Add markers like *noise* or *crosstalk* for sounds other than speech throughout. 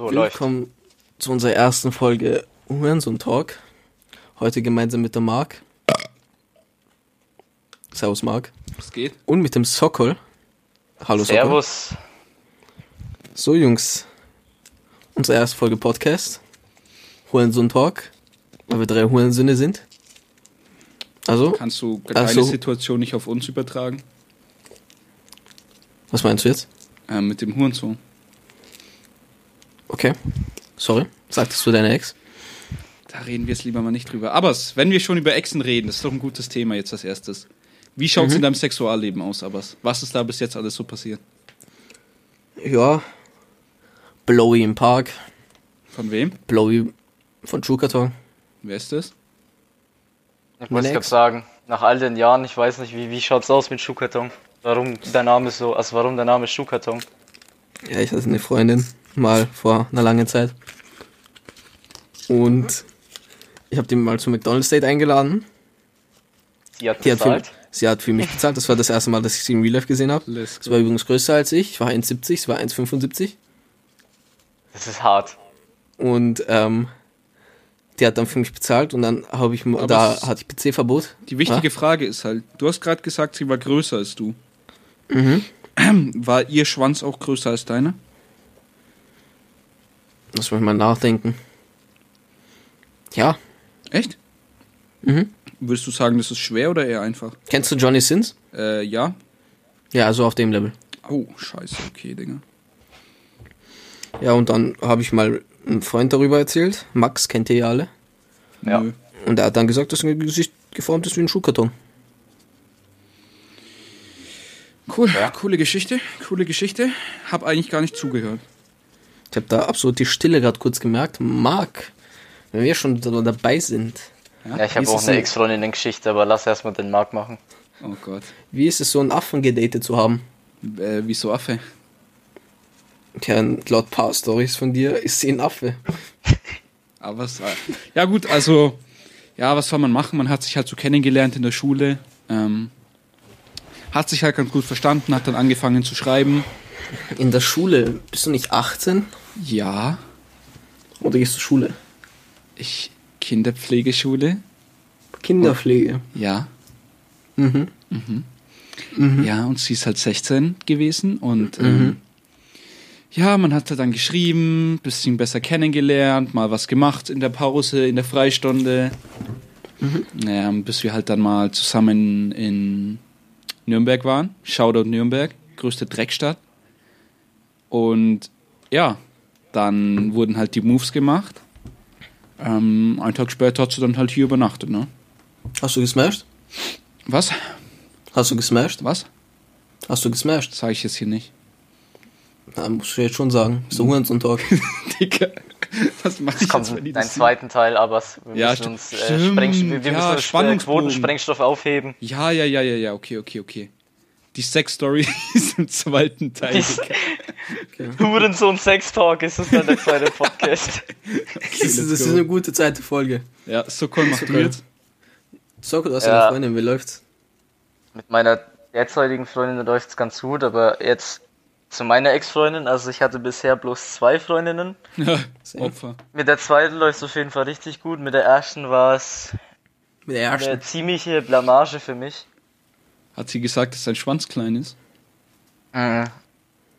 So läuft. Willkommen zu unserer ersten Folge Hurensohn Talk. Heute gemeinsam mit der Marc. Servus Marc. Was geht? Und mit dem Sokol. Hallo Sokol. Servus. So Jungs, unsere erste Folge Podcast. Hurensohn Talk, weil wir drei Hurensöhne sind. Also, Kannst du deine so. Situation nicht auf uns übertragen? was meinst du jetzt? Äh, mit dem Hurensohn. Okay, sorry. Sagtest du deine Ex? Da reden wir jetzt lieber mal nicht drüber. Abbas, wenn wir schon über Exen reden, das ist doch ein gutes Thema jetzt als erstes. Wie schaut's Mhm. in deinem Sexualleben aus, Abbas? Was ist da bis jetzt alles so passiert? Ja. Blowy im Park. Von wem? Blowy von Schuhkarton. Wer ist das? Ich muss gerade sagen, nach all den Jahren, ich weiß nicht, wie, wie schaut's aus mit Schuhkarton? Warum der Name so, also warum der Name Schuhkarton? Ja, ich hatte eine Freundin mal vor einer langen Zeit. Und ich habe die mal zum McDonald's Date eingeladen. Sie hat Die hat für, bezahlt. sie hat für mich bezahlt. Das war das erste Mal, dass ich sie im Real Life gesehen habe. Sie war übrigens größer als ich. Ich war 1,70, sie war 1,75. Das ist hart. Und ähm, die hat dann für mich bezahlt und dann habe ich, Aber da es hatte ich PC-Verbot. Die wichtige Frage ist halt, du hast gerade gesagt, sie war größer als du. Mhm. War ihr Schwanz auch größer als deiner? Lass mich mal nachdenken. Ja. Echt? Mhm. Würdest du sagen, das ist schwer oder eher einfach? Kennst du Johnny Sins? Äh, ja. Ja, also auf dem Level. Oh, scheiße, okay, Digga. Ja, und dann habe ich mal einen Freund darüber erzählt. Max kennt ihr ja alle. Ja. Und er hat dann gesagt, dass sein Gesicht geformt ist wie ein Schuhkarton. Cool, Ja. coole Geschichte, coole Geschichte. Hab eigentlich gar nicht zugehört. Ich habe da absolut die Stille gerade kurz gemerkt. Marc, wenn wir schon da dabei sind, Ja, ich habe auch es eine Ex-Freundin-Geschichte, aber lass erstmal den Marc machen. Oh Gott. wie ist es so, einen Affen gedatet zu haben? Äh, wieso Affe? Tja, laut paar Stories von dir ist sie ein Affe. *laughs* Aber was, äh, ja gut, also, ja, was soll man machen? Man hat sich halt so kennengelernt in der Schule. Ähm, hat sich halt ganz gut verstanden, hat dann angefangen zu schreiben. In der Schule, bist du nicht 18? Ja, Oder gehst du Schule? ich, Kinderpflegeschule. Kinderpflege. Ja. Mhm. Ja, und sie ist halt 16 gewesen und ähm, ja, man hat dann geschrieben, bisschen besser kennengelernt, mal was gemacht in der Pause, in der Freistunde. Ja, bis wir halt dann mal zusammen in Nürnberg waren. Shoutout Nürnberg, größte Dreckstadt. Und ja, dann wurden halt die Moves gemacht. Ähm, einen Tag später hat sie dann halt hier übernachtet, ne? Hast du gesmashed? Was? Hast du gesmashed? Was? Hast du gesmashed? Sag ich jetzt hier nicht. Na, musst du jetzt schon sagen. So Hurensohn-Talk. *laughs* Digga, was mach ich Kommt jetzt, wenn die das sehen? zweiten Teil, aber wir Ja, müssen uns, äh, stimmt, Spreng, wir ja, müssen äh. Quotensprengstoff aufheben. Ja, ja, ja, ja, ja, okay, okay, okay. Die Sex-Story *laughs* ist im zweiten Teil. Die- Hurensohn Sex Talk ist es dann der zweite *laughs* Podcast. Das ist, das ist eine gute zweite Folge. Ja, so cool, mach du Super. jetzt. Soko, du hast Ja. eine Freundin, wie läuft's? Mit meiner derzeitigen Freundin läuft's ganz gut, aber jetzt zu meiner Ex-Freundin, also ich hatte bisher bloß zwei Freundinnen. Ja. Opfer. Mit der zweiten läuft's auf jeden Fall richtig gut. Mit der ersten war es Mit der eine ziemliche Blamage für mich. Hat sie gesagt, dass sein Schwanz klein ist?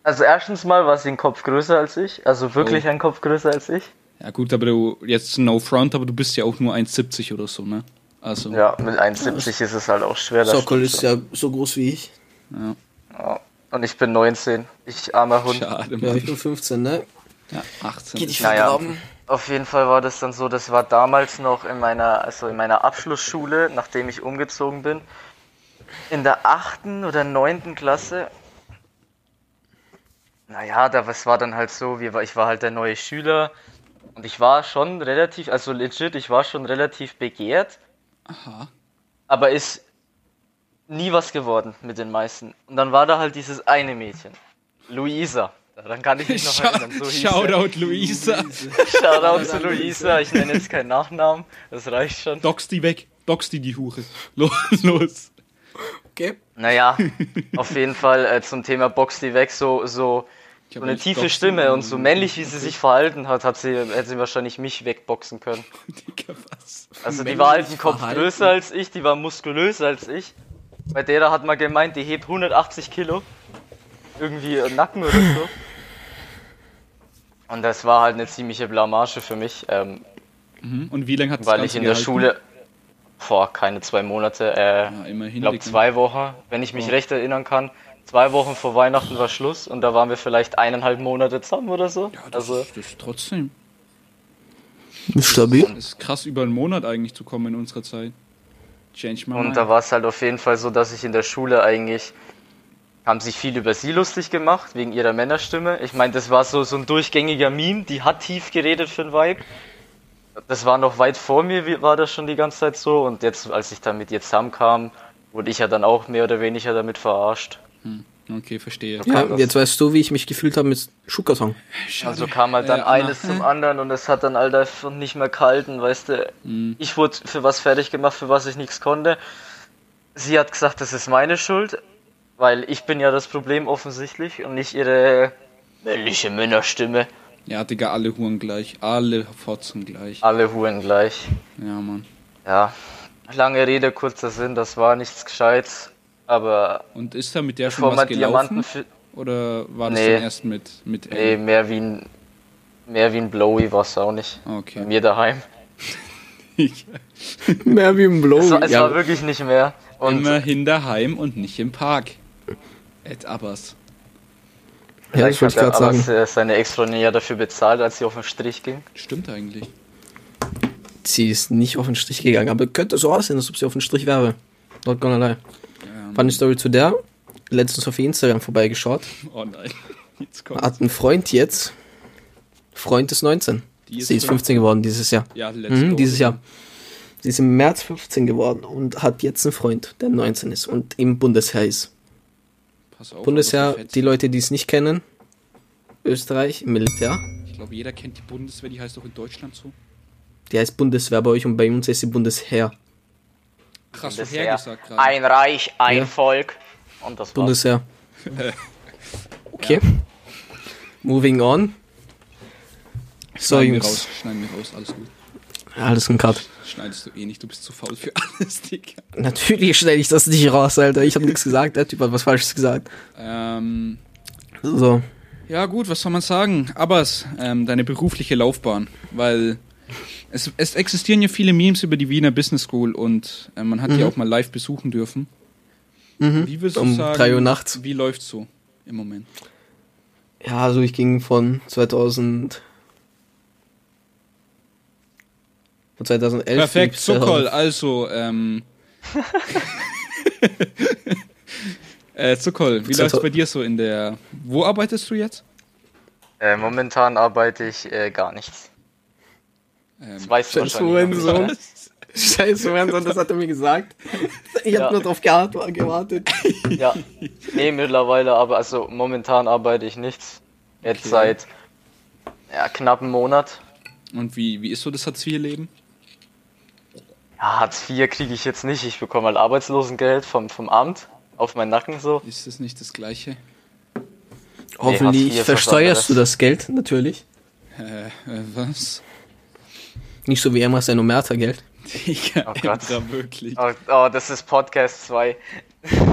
Also erstens mal war sie ein Kopf größer als ich, also wirklich Oh. ein Kopf größer als ich. Ja gut, aber du, jetzt no front, aber du bist ja auch nur 1,70 oder so, ne? Also, Ja, mit 1,70 ist es halt auch schwer. Sokol ist ja so groß wie ich. ja. Ja. Und ich bin 19. Ich armer Hund. schade, Ja, Mann. ich bin 15, ne? Ja, 18. Geh dich Naja. Auf jeden Fall war das dann so, das war damals noch in meiner, also in meiner Abschlussschule, nachdem ich umgezogen bin. In der achten oder neunten Klasse. Naja, da, was war dann halt so, wir, ich war halt der neue Schüler und ich war schon relativ, also legit, ich war schon relativ begehrt, Aha. aber ist nie was geworden mit den meisten. Und dann war da halt dieses eine Mädchen, Luisa. Daran kann ich mich noch erinnern. So. Shoutout Luisa. *laughs* Shoutout zu Luisa, ich nenne jetzt keinen Nachnamen, das reicht schon. Dox die weg. Dox die die Hure. *laughs* Los, los. Okay. Naja, *laughs* auf jeden Fall äh, zum Thema Box die weg, so, so So eine tiefe Boxen Stimme und so männlich, wie sie sich verhalten hat, hat sie, hätte sie wahrscheinlich mich wegboxen können. *laughs* Digga, was? Also die war halt einen Kopf verhalten? größer als ich, die war muskulöser als ich. Bei der da hat man gemeint, die hebt 180 Kilo. Irgendwie Nacken oder so. *laughs* Und das war halt eine ziemliche Blamage für mich, ähm, Mhm. Und wie lange hat das weil Ganze ich in der gehalten? Schule, vor keine zwei Monate, äh, Ja, immerhin. ich glaube zwei Wochen, wenn ich mich Oh. recht erinnern kann. Zwei Wochen vor Weihnachten war Schluss und da waren wir vielleicht eineinhalb Monate zusammen oder so. Ja, das, also ist, das ist trotzdem. Stabil. Das ist krass, über einen Monat eigentlich zu kommen in unserer Zeit. Change my Und mind. da war es halt auf jeden Fall so, dass ich in der Schule eigentlich haben sich viel über sie lustig gemacht, wegen ihrer Männerstimme. Ich meine, das war so, so ein durchgängiger Meme, die hat tief geredet für ein Vibe. Das war noch weit vor mir, wie- war das schon die ganze Zeit so. Und jetzt, als ich dann mit ihr zusammenkam, wurde ich ja dann auch mehr oder weniger damit verarscht. Okay, verstehe. Ja, jetzt weißt du, wie ich mich gefühlt habe mit Schuka-Song. Also kam halt dann Äh, Anna. eines zum anderen und es hat dann all davon nicht mehr gehalten, weißt du. Mhm. Ich wurde für was fertig gemacht, für was ich nichts konnte. Sie hat gesagt, das ist meine Schuld, weil ich bin ja das Problem offensichtlich und nicht ihre männliche Männerstimme. Ja, Digga, alle Huren gleich. Alle Fotzen gleich. Alle Huren gleich. Ja, Mann. Ja, lange Rede, kurzer Sinn, das war nichts Gescheites. Aber Und ist da mit der schon was gelaufen? Oder war das Nee. dann erst mit, mit Nee, L? mehr wie ein mehr wie ein Blowy war es auch nicht. Bei Okay. mir daheim. *laughs* Mehr wie ein Blow. Es war, es ja, war wirklich nicht mehr. Und Immerhin daheim und nicht im Park. Ed Abbas. Ja, das wollte ich hat gerade er sagen. aber seine Ex-Freundin ja dafür bezahlt, als sie auf den Strich ging. Stimmt eigentlich. Sie ist nicht auf den Strich gegangen, aber könnte so aussehen, als ob sie auf den Strich wäre. Not gonna lie. Ja, Funny Story zu der. Letztens auf Instagram vorbeigeschaut. oh nein. *laughs* Jetzt kommt. Hat ein Freund jetzt. Freund ist 19. Die ist sie ist 15 geworden dieses Jahr. Ja, Mhm, dieses Jahr. Sie ist im März 15 geworden und hat jetzt einen Freund, der 19 ist und im Bundesheer ist. Pass auf, Bundesheer, verfetzt. die Leute, die es nicht kennen, Österreich, Militär. Ich glaube, jeder kennt die Bundeswehr, die heißt auch in Deutschland so. Die heißt Bundeswehr bei euch und bei uns ist sie Bundesheer. Krass, Bundesheer. hergesagt gerade. Ein Reich, ein Ja. Volk. Und das war's. Bundesheer. *laughs* Okay. Moving on. So, Schneiden wir Jungs. raus, schneiden wir raus, alles gut. Alles ein Cut. Schneidest du eh nicht, du bist zu faul für *laughs* alles, Digga. Natürlich stelle ich das nicht raus, Alter. Ich habe nichts gesagt. Der Typ hat was Falsches gesagt. Ähm, So. ja gut, was soll man sagen? Abbas, ähm, deine berufliche Laufbahn, weil es, es existieren ja viele Memes über die Wiener Business School und äh, man hat die auch mal live besuchen dürfen. Wie würdest du Um sagen, drei Uhr nachts. wie läuft's so im Moment? Ja, also ich ging von 2000. Von 2011. Perfekt, Zuckerl, also, ähm. *laughs* äh, Zuckerl, wie läuft's bei dir so in der. Wo arbeitest du jetzt? Äh, momentan arbeite ich äh, gar nichts. Ähm, Das weißt du nicht, *laughs* Scheiße, Hurensohn, das hat er mir gesagt. Ich habe Ja. nur drauf gewartet. ne? Ja. Nee, mittlerweile, aber also momentan arbeite ich nichts. Jetzt Okay. seit ja, knapp einem Monat. Und wie, wie ist so das Hartz-IV-Leben? Ja, Hartz IV kriege ich jetzt nicht. Ich bekomme halt Arbeitslosengeld vom, vom Amt auf meinen Nacken so. Ist das nicht das Gleiche? Hoffentlich versteuerst du das Geld, natürlich. Äh, was? Nicht so wie Emma sein Omerta-Geld. Digga, *laughs* Oh Gott. Emra, wirklich. Oh, oh, das ist Podcast 2.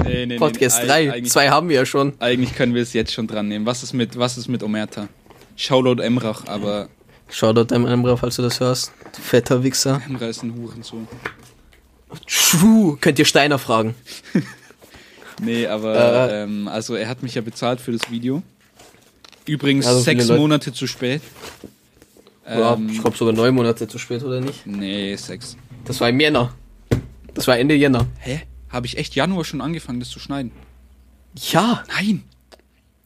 Nee, nee, Podcast nee, 3. Eigentlich, Zwei haben wir ja schon. eigentlich können wir es jetzt schon dran nehmen. Was ist mit, was ist mit Omerta? Shoutout Emrach, aber Shoutout deinem Emra, falls du das hörst. Fetter Wichser. Emra ist ein Hurensohn. True. Könnt ihr Steiner fragen. *laughs* Nee, aber Äh. ähm, also er hat mich ja bezahlt für das Video. Übrigens Also sechs Monate zu spät. Ja, Ähm, ich glaube sogar neun Monate zu spät, oder nicht? nee, sechs. Das war im Jänner. Das war Ende Jänner. Hä? Habe ich echt Januar schon angefangen, das zu schneiden? Ja, Nein.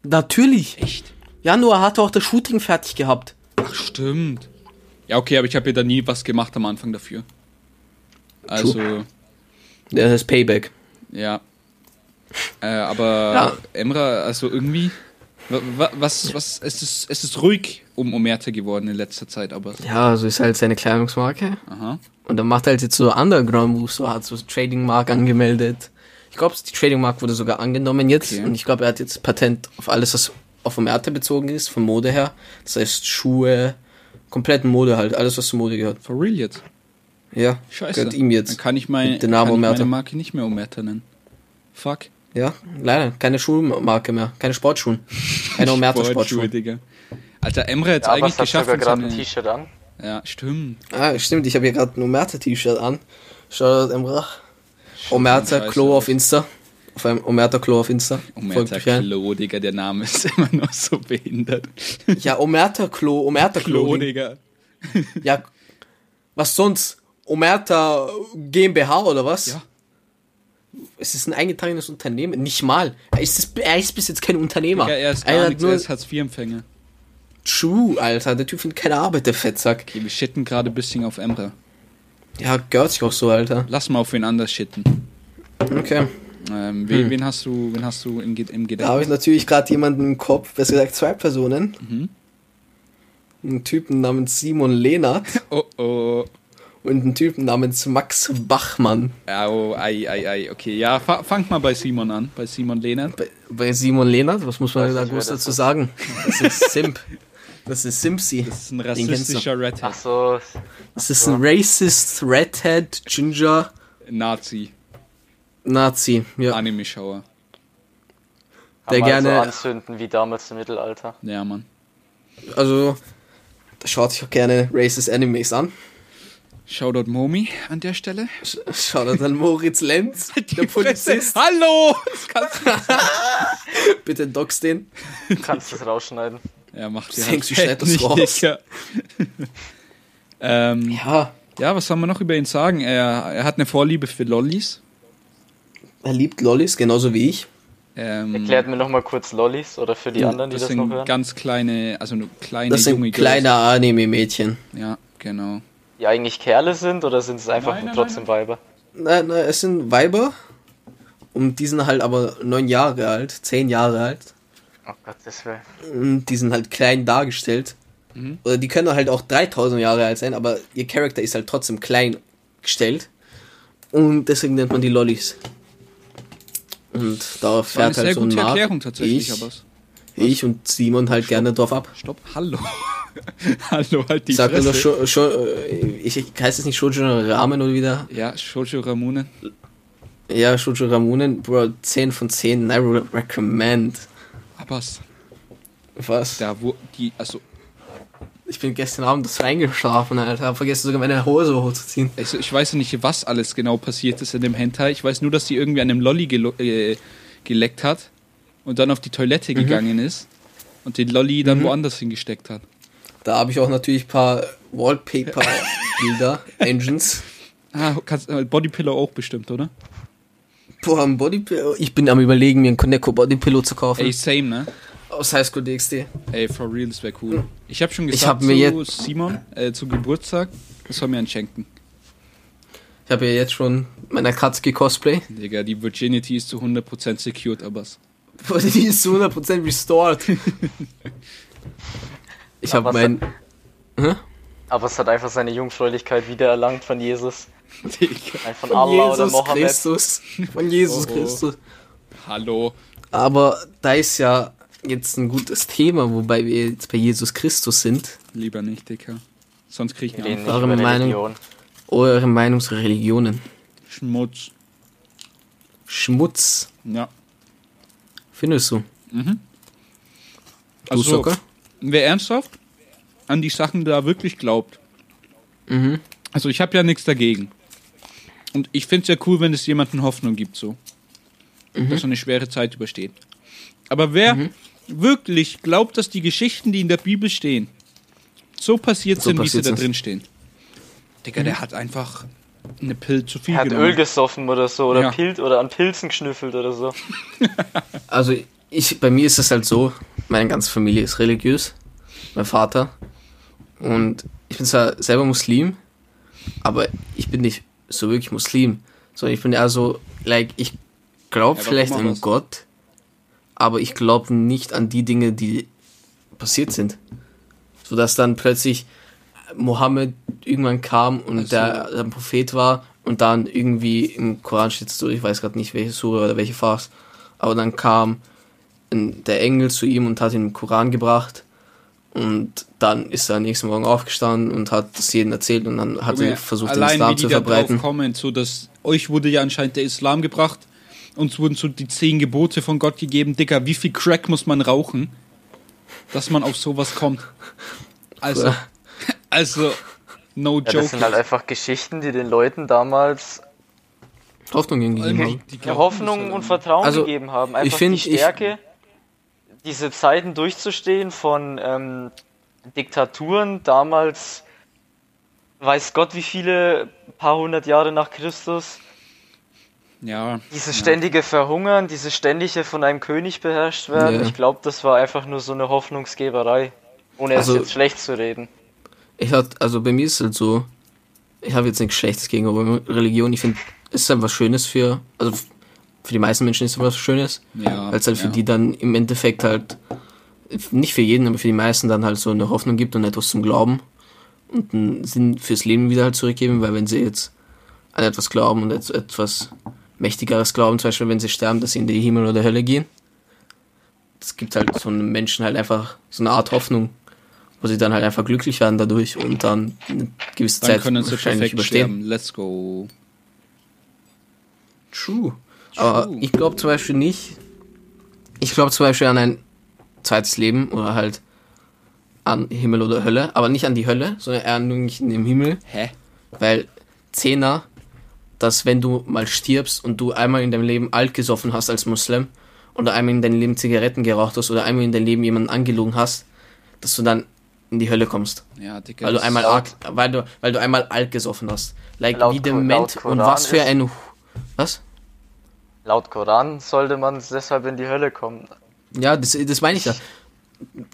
natürlich. Echt? Januar hatte auch das Shooting fertig gehabt. Ach, stimmt. Ja, okay, aber ich habe ja da nie was gemacht am Anfang dafür. Also, Das ist Payback. ja. Äh, aber Ja. Emra, also irgendwie. wa- wa- Was, was, es ist, es ist ruhig um Omerta geworden in letzter Zeit, aber. Ja, so ist halt seine Kleidungsmarke. Aha. Und dann macht er halt jetzt so Underground Moves, so hat so Trading Mark angemeldet. Ich glaube, die Trading Mark wurde sogar angenommen jetzt. Okay. Und ich glaube, er hat jetzt Patent auf alles, was auf Omerta bezogen ist, von Mode her. Das heißt Schuhe, komplett Mode halt, alles was zur Mode gehört. For real jetzt? Ja, Scheiße. gehört ihm jetzt. Dann kann ich, mein, Den Namen kann ich meine Omerta. Marke nicht mehr Omerta nennen. Fuck. Ja, leider, keine Schuhmarke mehr, keine Sportschuhen. Keine Omerta Sportschuhe, Sportschuhe. Digga. Alter, Emre hat's Ja, eigentlich geschafft. sogar mit gerade ein T-Shirt an. Ja, stimmt. Ah, stimmt, ich habe hier gerade ein Omerta-T-Shirt an. Shoutout Emrach. Omerta Klo auf. Insta. Auf einem Omerta Klo auf Insta. Omerta. Klo, Digga, der Name ist *laughs* immer noch so behindert. Ja, Omerta Klo, Omerta Klo. Klo, Digga. Ja, was sonst? Omerta GmbH oder was? Ja. Es ist ein eingetragenes Unternehmen. Nicht mal. Er ist, er ist bis jetzt kein Unternehmer. Digga, er ist er gar hat nichts, nur er ist Hartz-IV-Empfänger. True, Alter. Der Typ findet keine Arbeit, der Fettsack. Okay, wir shitten gerade ein bisschen auf Emre. Ja, gehört sich auch so, Alter. Lass mal auf wen anders shitten. Okay. Ähm, wen, wen hast du, wen hast du im, im Da habe Gedächtnis? ich natürlich gerade jemanden im Kopf, besser gesagt zwei Personen. Mhm. Einen Typen namens Simon Lehnert *laughs* Oh oh. und einen Typen namens Max Bachmann. Au, ei, ei, ei. Okay, ja, fa fang mal bei Simon an. Bei Simon Lehnert. Bei, bei Simon Lehnert, was muss man da groß dazu ist. sagen? Das ist Simp. Das ist Simpsy. Das ist ein rassistischer Redhead. Ach so, Das ist ein Racist, Redhead, Ginger, Nazi. Nazi. Ja. Anime-Schauer. Der der gerne gerne- so anzünden wie damals im Mittelalter. Ja, Mann. Also, da schaut sich auch gerne Racist Animes an. Shoutout Momi an der Stelle. Schaut an Moritz Lenz, *laughs* der Polizist. Hallo! *laughs* *laughs* Bitte dox den. Du kannst das rausschneiden. Ja, macht dir Denkst du, halt schneid das nicht, raus? Ähm, Ja, ja, was soll man noch über ihn sagen? Er, er hat eine Vorliebe für Lollis. Er liebt Lollis, genauso wie ich. Ähm, Erklärt mir nochmal kurz Lollis oder für die anderen, die das das, sind noch hören. ganz kleine, also nur kleine Das junge sind kleine Anime-Mädchen. Ja, genau. Die eigentlich Kerle sind oder sind es einfach Nein, nein, trotzdem Weiber? Nein, nein, es sind Weiber. Und die sind halt aber neun Jahre alt, zehn Jahre alt. Oh Gott, das wäre. Und die sind halt klein dargestellt. Mhm. Oder die können halt auch 3000 Jahre alt sein, aber ihr Charakter ist halt trotzdem klein gestellt. Und deswegen nennt man die Lollis. Und da fährt halt so ein gute Mark. Erklärung tatsächlich, ich, aber ich und Simon halt gerne drauf ab. stopp, hallo. *laughs* hallo, halt die Sagt er Fresse. schon, schon äh, ich, ich heißt es nicht Shoujo Ramen oder wieder? Ja, Shoujo Ramune. Ja, Shoujo Ramunen, Bro, 10 von 10, I re- recommend. Aber es- Was? da wo die, also, Ich bin gestern Abend das reingeschlafen, Alter. Hab vergessen sogar meine Hose hochzuziehen. also ich weiß nicht, was alles genau passiert ist in dem Hentai. Ich weiß nur, dass sie irgendwie an einem Lolli gelo- äh, geleckt hat und dann auf die Toilette gegangen ist und den Lolli dann woanders hingesteckt hat. Da habe ich auch natürlich ein paar Wallpaper-Bilder, *laughs* Engines. Ah, kannst, äh, Bodypillow auch bestimmt, oder? Boah, ein Bodypillow. Ich bin am überlegen, mir ein Koneko Bodypillow zu kaufen. Ey, same, ne? Aus Highschool DxD. Ey, for real, das wäre cool. Ich habe schon gesagt Ich hab mir zu jetzt- Simon, äh, zu Geburtstag, das soll mir einen schenken. Ich habe ja jetzt schon mein Akatsuki-Cosplay. Digga, die Virginity ist zu 100% secured, aber Boah, *laughs* Die ist zu 100% restored. *laughs* Ich habe mein... Aber es hat einfach seine Jungfräulichkeit wiedererlangt von Jesus. Digga. Von Von Allah oder Jesus. Christus. Von Jesus oh. Christus. Hallo. Aber da ist ja jetzt ein gutes Thema, wobei wir jetzt bei Jesus Christus sind. Lieber nicht, Digga. Sonst krieg ich Wir einen Anfall. nicht Eure Meinung? Religion. Eure Meinungsreligionen. Schmutz. Schmutz. Ja. Findest du? Mhm. Du, Also, Socker? wer ernsthaft an die Sachen da wirklich glaubt. Mhm. Also ich habe ja nichts dagegen. Und ich finde es ja cool, wenn es jemandem Hoffnung gibt, so. Mhm. Dass er eine schwere Zeit übersteht. Aber wer wirklich glaubt, dass die Geschichten, die in der Bibel stehen, so passiert So sind, wie sie passiert da drin stehen. Digga, der hat einfach eine Pill zu viel Er hat genommen. Öl gesoffen oder so, oder Ja. Pilz oder an Pilzen geschnüffelt oder so. *laughs* Also ich, bei mir ist es halt so, meine ganze Familie ist religiös, mein Vater und ich bin zwar selber Muslim, aber ich bin nicht so wirklich Muslim, sondern ich bin eher so, like, ich glaube Ja, vielleicht an? Gott, aber ich glaube nicht an die Dinge, die passiert sind. So dass dann plötzlich Mohammed irgendwann kam und Also- der ein Prophet war und dann irgendwie im Koran steht so, ich weiß gerade nicht welche Sure oder welche Vers, aber dann kam der Engel zu ihm und hat ihm den Koran gebracht. Und dann ist er am nächsten Morgen aufgestanden und hat es jedem erzählt und dann hat er versucht, den Allein Islam wie zu die da drauf verbreiten. kommen, so dass euch wurde ja anscheinend der Islam gebracht, uns wurden so die zehn Gebote von Gott gegeben. Dicker, wie viel Crack muss man rauchen, dass man auf sowas kommt? Also, *laughs* also, no Ja, das joke. sind halt einfach Geschichten, die den Leuten damals Hoffnung gegeben haben. die Hoffnung das und Vertrauen Also, gegeben haben. ich Einfach find, die ich- Stärke, diese Zeiten durchzustehen von ähm, Diktaturen damals, weiß Gott wie viele paar hundert Jahre nach Christus, Ja. dieses ständige Verhungern, dieses ständige von einem König beherrscht werden. Ja. Ich glaube, das war einfach nur so eine Hoffnungsgeberei, ohne Also- es jetzt schlecht zu reden. Ich hat, also bei mir ist es halt so, ich habe jetzt nichts Schlechtes gegenüber Religion. Ich finde, es ist halt was Schönes für, also für die meisten Menschen ist es was Schönes. Ja, Weil es halt für ja. die dann im Endeffekt halt, nicht für jeden, aber für die meisten dann halt so eine Hoffnung gibt und etwas zum Glauben und einen Sinn fürs Leben wieder halt zurückgeben, weil wenn sie jetzt an etwas glauben und et- etwas Mächtigeres glauben, zum Beispiel wenn sie sterben, dass sie in die Himmel oder Hölle gehen, das gibt halt so einem Menschen halt einfach so eine Art Hoffnung, wo sie dann halt einfach glücklich werden dadurch und dann eine gewisse Dann Zeit können sie wahrscheinlich überstehen. sterben. Let's go. True. Aber True. ich glaube zum Beispiel nicht. Ich glaube zum Beispiel an ein zweites Leben oder halt an Himmel oder Hölle, aber nicht an die Hölle, sondern eher nur nicht in dem Himmel, Hä? weil Zehner, dass wenn du mal stirbst und du einmal in deinem Leben alt gesoffen hast als Muslim oder einmal in deinem Leben Zigaretten geraucht hast oder einmal in deinem Leben jemanden angelogen hast, dass du dann in die Hölle kommst. Ja, Digga. Weil du einmal arg, weil du, weil du einmal alt gesoffen hast. Like Laut wie dement und was für ein was? Laut Koran sollte man deshalb in die Hölle kommen. Ja, das, das meine ich ja.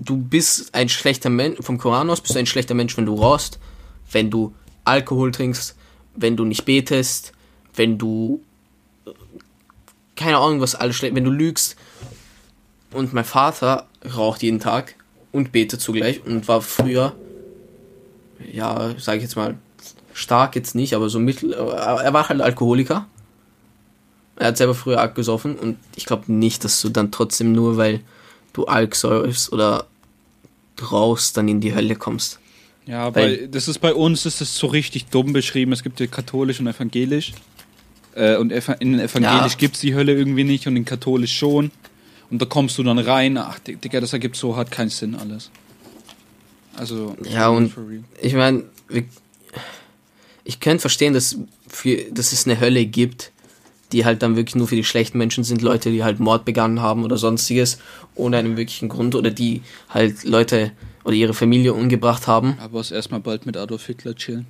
Du bist ein schlechter Mensch, vom Koran aus bist du ein schlechter Mensch, wenn du rauchst, wenn du Alkohol trinkst, wenn du nicht betest, wenn du äh, keine Ahnung, was alles schlecht, wenn du lügst. Und mein Vater raucht jeden Tag und betet zugleich und war früher, ja, sage ich jetzt mal, stark jetzt nicht, aber so mittel, aber er war halt Alkoholiker. Er hat selber früher Alk gesoffen und ich glaube nicht, dass du dann trotzdem nur, weil du Alk säufst oder rauchst, dann in die Hölle kommst. Ja, Weil- weil das ist bei uns ist das so richtig dumm beschrieben. Es gibt ja katholisch und evangelisch. Äh, und in evangelisch Ja. gibt's die Hölle irgendwie nicht und in katholisch schon. Und da kommst du dann rein. Ach, Dig- Digga, das ergibt so hart keinen Sinn alles. Also. Ja, und-. Ich meine, ich könnte verstehen, dass, für, dass es eine Hölle gibt, die halt dann wirklich nur für die schlechten Menschen sind, Leute, die halt Mord begangen haben oder sonstiges, ohne einen wirklichen Grund oder die halt Leute oder ihre Familie umgebracht haben. Aber es erstmal bald mit Adolf Hitler chillen.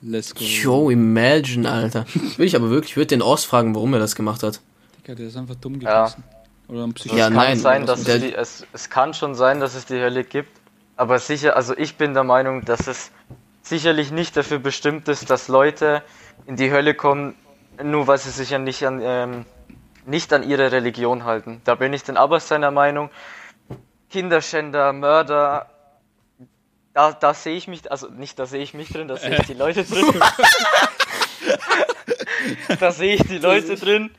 Let's go. Yo, imagine, Alter. Will ich aber wirklich, ich würde den ausfragen, warum er das gemacht hat. Digga, der ist einfach dumm Ja. gewesen. Oder ein Psycho Ja, es kann nein, sein, dass der- es, die, es, es kann schon sein, dass es die Hölle gibt, aber sicher, also ich bin der Meinung, dass es sicherlich nicht dafür bestimmt ist, dass Leute in die Hölle kommen, nur weil sie sich ja nicht an, ähm, nicht an ihre Religion halten. Da bin ich den Abbas seiner Meinung. Kinderschänder, Mörder, da, da sehe ich mich, also nicht da sehe ich mich drin, da sehe ich die Leute drin. *laughs* da sehe ich die Leute drin.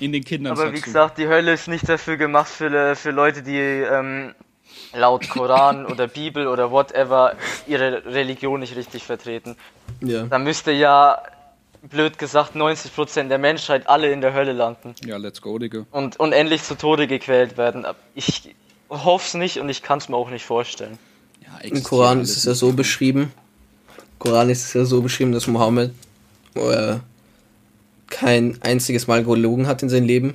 In den Kindern. Aber wie gesagt, die Hölle ist nicht dafür gemacht für, für Leute, die ähm, laut Koran oder Bibel oder whatever ihre Religion nicht richtig vertreten. Ja. Da müsste ja, blöd gesagt, 90% der Menschheit alle in der Hölle landen Ja, let's go, Digga. und unendlich zu Tode gequält werden. Ich hoffe es nicht und ich kann es mir auch nicht vorstellen. Ja, Im Koran ist es ja so beschrieben, Koran ist es ja so beschrieben, dass Mohammed äh, kein einziges Mal gelogen hat in seinem Leben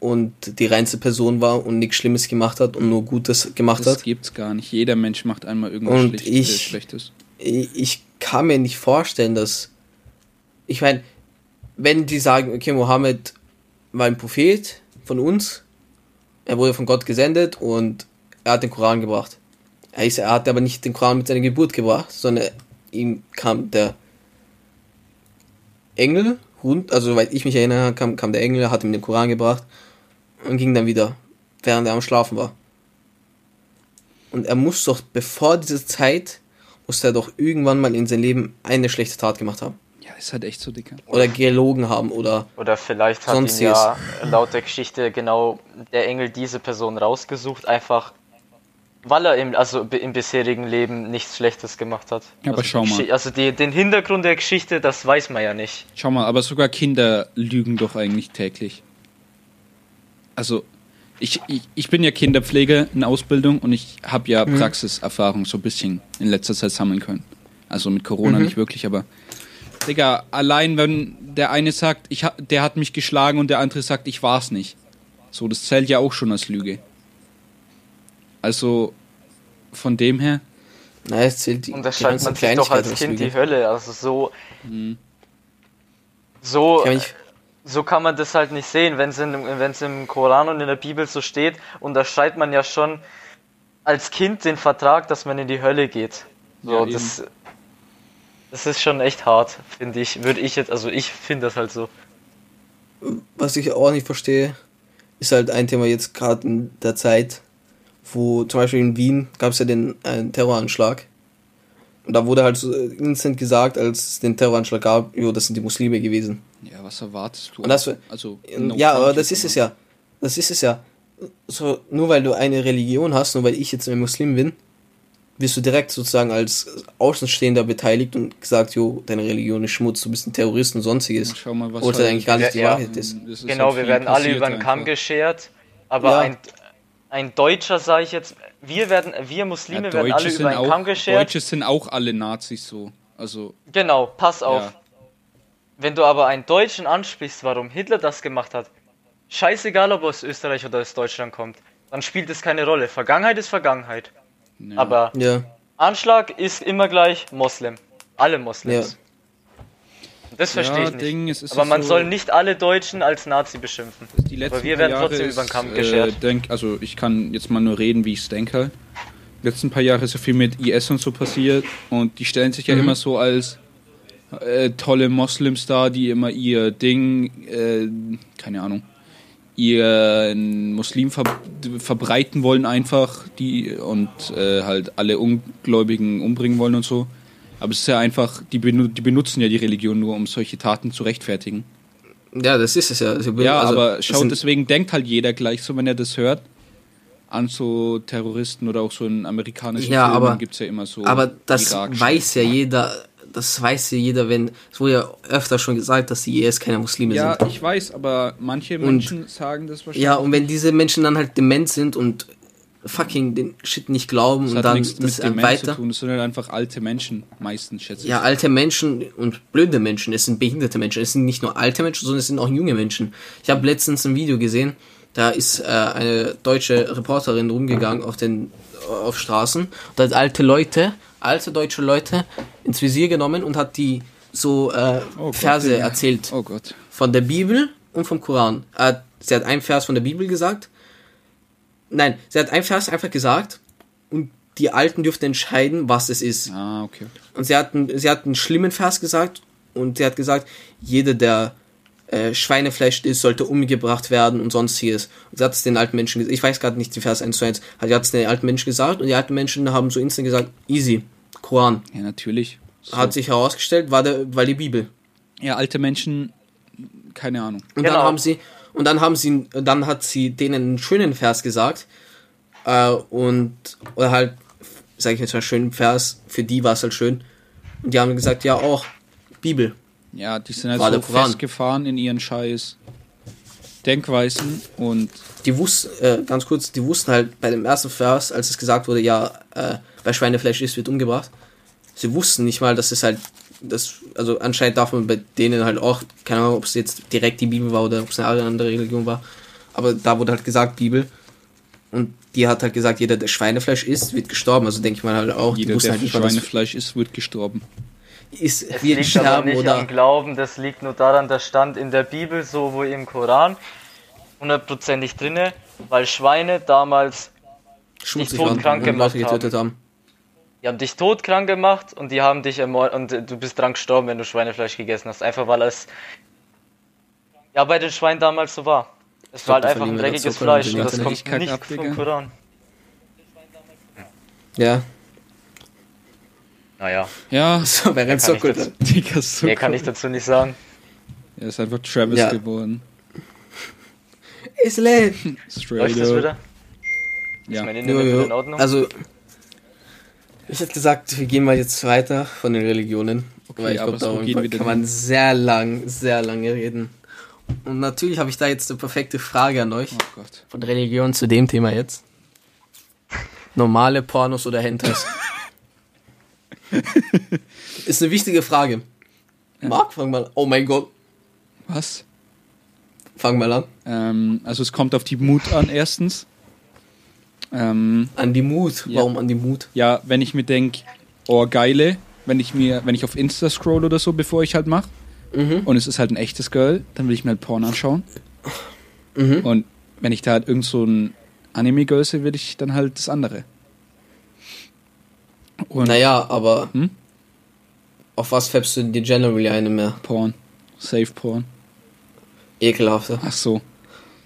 und die reinste Person war und nichts Schlimmes gemacht hat und nur Gutes gemacht Das hat. gibt's gar nicht. Jeder Mensch macht einmal irgendwas Und schlecht, ich- äh, Schlechtes. Ich kann mir nicht vorstellen, dass ich meine, wenn die sagen, okay, Mohammed war ein Prophet von uns, er wurde von Gott gesendet und er hat den Koran gebracht. Er, ist, er hat aber nicht den Koran mit seiner Geburt gebracht, sondern ihm kam der Engel, rund, also soweit ich mich erinnere, kam, kam der Engel, hat ihm den Koran gebracht und ging dann wieder, während er am Schlafen war. Und er muss doch, bevor diese Zeit, muss er doch irgendwann mal in seinem Leben eine schlechte Tat gemacht haben. Ja, ist halt echt so, Dicker. Oder gelogen haben oder. Oder vielleicht hat ihn Sonstiges. ja laut der Geschichte genau der Engel diese Person rausgesucht, einfach weil er im, also im bisherigen Leben nichts Schlechtes gemacht hat. Aber also schau mal. Also die, den Hintergrund der Geschichte, das weiß man ja nicht. Schau mal, aber sogar Kinder lügen doch eigentlich täglich. Also, ich, ich, ich bin ja Kinderpfleger in Ausbildung und ich habe ja Praxiserfahrung so ein bisschen in letzter Zeit sammeln können. Also mit Corona nicht wirklich, aber Digga, allein wenn der eine sagt, ich ha der hat mich geschlagen und der andere sagt, ich war's nicht. So, das zählt ja auch schon als Lüge. Also, von dem her, Naja, es zählt die, Und da schreibt ganzen man sich doch als Kind die. Hölle. Also so. So, Kann ich- so kann man das halt nicht sehen, wenn es wenn's im Koran und in der Bibel so steht. unterschreibt man ja schon als Kind den Vertrag, dass man in die Hölle geht. So, Ja, das, das ist schon echt hart, finde ich. Würde ich jetzt, also ich finde das halt so. Was ich auch nicht verstehe, ist halt ein Thema jetzt gerade in der Zeit, wo zum Beispiel in Wien gab es ja den einen Terroranschlag. Und da wurde halt so instant gesagt, als es den Terroranschlag gab, jo, das sind die Muslime gewesen. ja, was erwartest du? Und das- also, ja, aber das ist es ja. Das ist es ja. So, nur weil du eine Religion hast, nur weil ich jetzt ein Muslim bin, wirst du direkt sozusagen als Außenstehender beteiligt und gesagt, jo, deine Religion ist Schmutz, du bist ein Terrorist und sonstiges. Schau mal, was Obwohl es halt- eigentlich gar nicht die Ja, ja. Wahrheit ist. Das ist Genau, halt wir werden alle über den Kamm geschert, aber Ja. ein, ein Deutscher, sage ich jetzt, wir werden, wir Muslime Ja, werden alle über sind den Kamm auch, geschert. Deutsche sind auch alle Nazis so. Also, Genau, pass auf. ja. Wenn du aber einen Deutschen ansprichst, warum Hitler das gemacht hat, scheißegal, ob er aus Österreich oder aus Deutschland kommt, dann spielt es keine Rolle. Vergangenheit ist Vergangenheit. ja. Aber Ja. Anschlag ist immer gleich Moslem. Alle Moslems. Das verstehe Ja, ich nicht. Ding, es ist aber man so- soll nicht alle Deutschen als Nazi beschimpfen. die letzten aber wir werden trotzdem ist, über den Kamm äh, geschert. denk, also ich kann jetzt mal nur reden, wie ich es denke halt. Die letzten paar Jahre ist ja viel mit IS und so passiert und die stellen sich ja Mhm. immer so als äh, tolle Moslems dar, die immer ihr Ding, äh, keine Ahnung, ihr Muslim ver verbreiten wollen einfach, die und äh, halt alle Ungläubigen umbringen wollen und so. Aber es ist ja einfach, die, die benutzen ja die Religion nur, um solche Taten zu rechtfertigen. Ja, das ist es ja. Also, Ja, also, aber schaut, sind- deswegen denkt halt jeder gleich so, wenn er das hört, an so Terroristen oder auch so in amerikanischen Ja, Filmen aber- gibt's ja immer so. Aber das weiß ja jeder, das weiß ja jeder, wenn, es wurde ja öfter schon gesagt, dass die IS keine Muslime Ja, sind. ich weiß, aber manche Menschen sagen das wahrscheinlich. Ja, und wenn diese Menschen dann halt dement sind und fucking den Shit nicht glauben das und dann das mit zu weiter. tun. Das sind halt einfach alte Menschen, meistens, schätze Ja, ich. alte Menschen und blöde Menschen, es sind behinderte Menschen, es sind nicht nur alte Menschen, sondern es sind auch junge Menschen. Ich habe letztens ein Video gesehen, da ist äh, eine deutsche Reporterin rumgegangen auf den auf Straßen und hat alte Leute, alte deutsche Leute ins Visier genommen und hat die so äh, Oh Gott, Verse Digga. erzählt Oh Gott. von der Bibel und vom Koran. Äh, sie hat einen Vers von der Bibel gesagt. Nein, sie hat einen Vers einfach gesagt und die Alten dürften entscheiden, was es ist. Ah, okay. Und sie hat, einen, sie hat einen schlimmen Vers gesagt und sie hat gesagt, jeder, der äh, Schweinefleisch isst, sollte umgebracht werden und sonstiges. Und sie hat es den alten Menschen gesagt, ich weiß gerade nicht die Vers 1 zu 1, aber sie hat es den alten Menschen gesagt und die alten Menschen haben so instant gesagt, easy, Koran. Ja, natürlich. So. Hat sich herausgestellt, war, der, war die Bibel. ja, alte Menschen, keine Ahnung. Und Genau. dann haben sie, und dann haben sie, dann hat sie denen einen schönen Vers gesagt. Äh, und, oder halt, sag ich jetzt mal, schönen Vers, für die war es halt schön. Und die haben gesagt, ja auch, Bibel. Ja, die sind halt War so festgefahren in ihren Scheiß Denkweisen und Die wussten, äh, ganz kurz, die wussten halt bei dem ersten Vers, als es gesagt wurde, ja, äh, bei Schweinefleisch ist, wird umgebracht. Sie wussten nicht mal, dass es halt, das, also anscheinend darf man bei denen halt auch, keine Ahnung, ob es jetzt direkt die Bibel war oder ob es eine andere Religion war, aber da wurde halt gesagt Bibel. Und die hat halt gesagt, jeder, der Schweinefleisch isst, wird gestorben. Also denke ich mal halt auch, die jeder, der halt nicht Schweinefleisch isst, wird gestorben. ist, Es wird liegt aber nicht oder am Glauben, das liegt nur daran, das stand in der Bibel so wie im Koran hundertprozentig drinne, weil Schweine damals, schmutzig waren und gemacht Leute getötet haben. Die haben dich todkrank gemacht und die haben dich ermordet und äh, du bist dran gestorben, wenn du Schweinefleisch gegessen hast, einfach weil es ja bei den Schweinen damals so war. Es war glaub, halt einfach ein dreckiges Fleisch und das kommt nicht ab, vom. Koran. Ja. Naja, Ja, So, ich Sokol das- *laughs* Digga, so mehr kann ich dazu nicht sagen. Er ist einfach Travis Ja. geworden. ist lit. *laughs* Straight Läuft das wieder? Ist Ja. mein Jo, Internet in. Ordnung? Also, ich hätte gesagt, wir gehen mal jetzt weiter von den Religionen. Okay, weil ich aber glaube, wir kann denn man sehr lang, sehr lange reden. Und natürlich habe ich da jetzt eine perfekte Frage an euch. Oh Gott. Von Religion zu dem Thema jetzt. Normale Pornos oder Hentais? *laughs* Ist eine wichtige Frage. Marc, fang mal. Oh mein Gott, Was? fang mal an. Ähm, also es kommt auf die Mut an, erstens. Ähm, An die Mut. Ja. Warum an die Mut? ja, wenn ich mir denke, oh geile, wenn ich mir, wenn ich auf Insta scroll oder so, bevor ich halt mache, Mhm. und es ist halt ein echtes Girl, dann will ich mir halt Porn anschauen. Mhm. Und wenn ich da halt irgend so ein Anime-Girl sehe, will ich dann halt das andere. Und Naja, aber Hm? auf was färbst du dir generally eine mehr? Porn. Safe Porn. Ekelhafter. Ach so.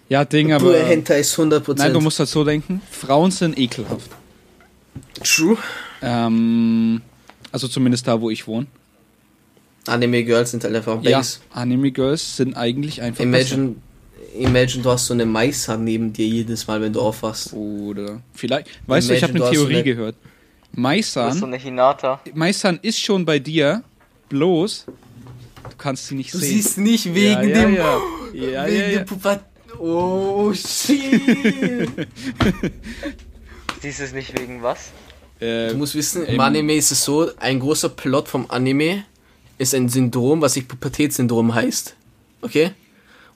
Ja, Ding, aber. Pure Hentai ist 100%. Nein, du musst halt so denken, Frauen sind ekelhaft. True. Ähm, also zumindest da, wo ich wohne. Anime Girls sind halt einfach Ja, Banks. Anime-Girls sind eigentlich einfach Imagine, imagine, du hast so eine Maishand neben dir jedes Mal, wenn du aufwachst. Oder vielleicht, weißt du, ich habe Imagine, eine du Theorie eine- gehört. Das ist so Maisan, eine Hinata. Maisan ist schon bei dir, bloß du kannst sie nicht Du sehen. siehst nicht wegen ja, ja, dem... Ja, *gasps* ja, wegen ja, ja. dem Pubertät... Oh, shit. *laughs* Siehst du es nicht wegen was? Äh, Du musst wissen, im. Anime ist es so, ein großer Plot vom Anime ist ein Syndrom, was sich Pubertätssyndrom heißt. Okay?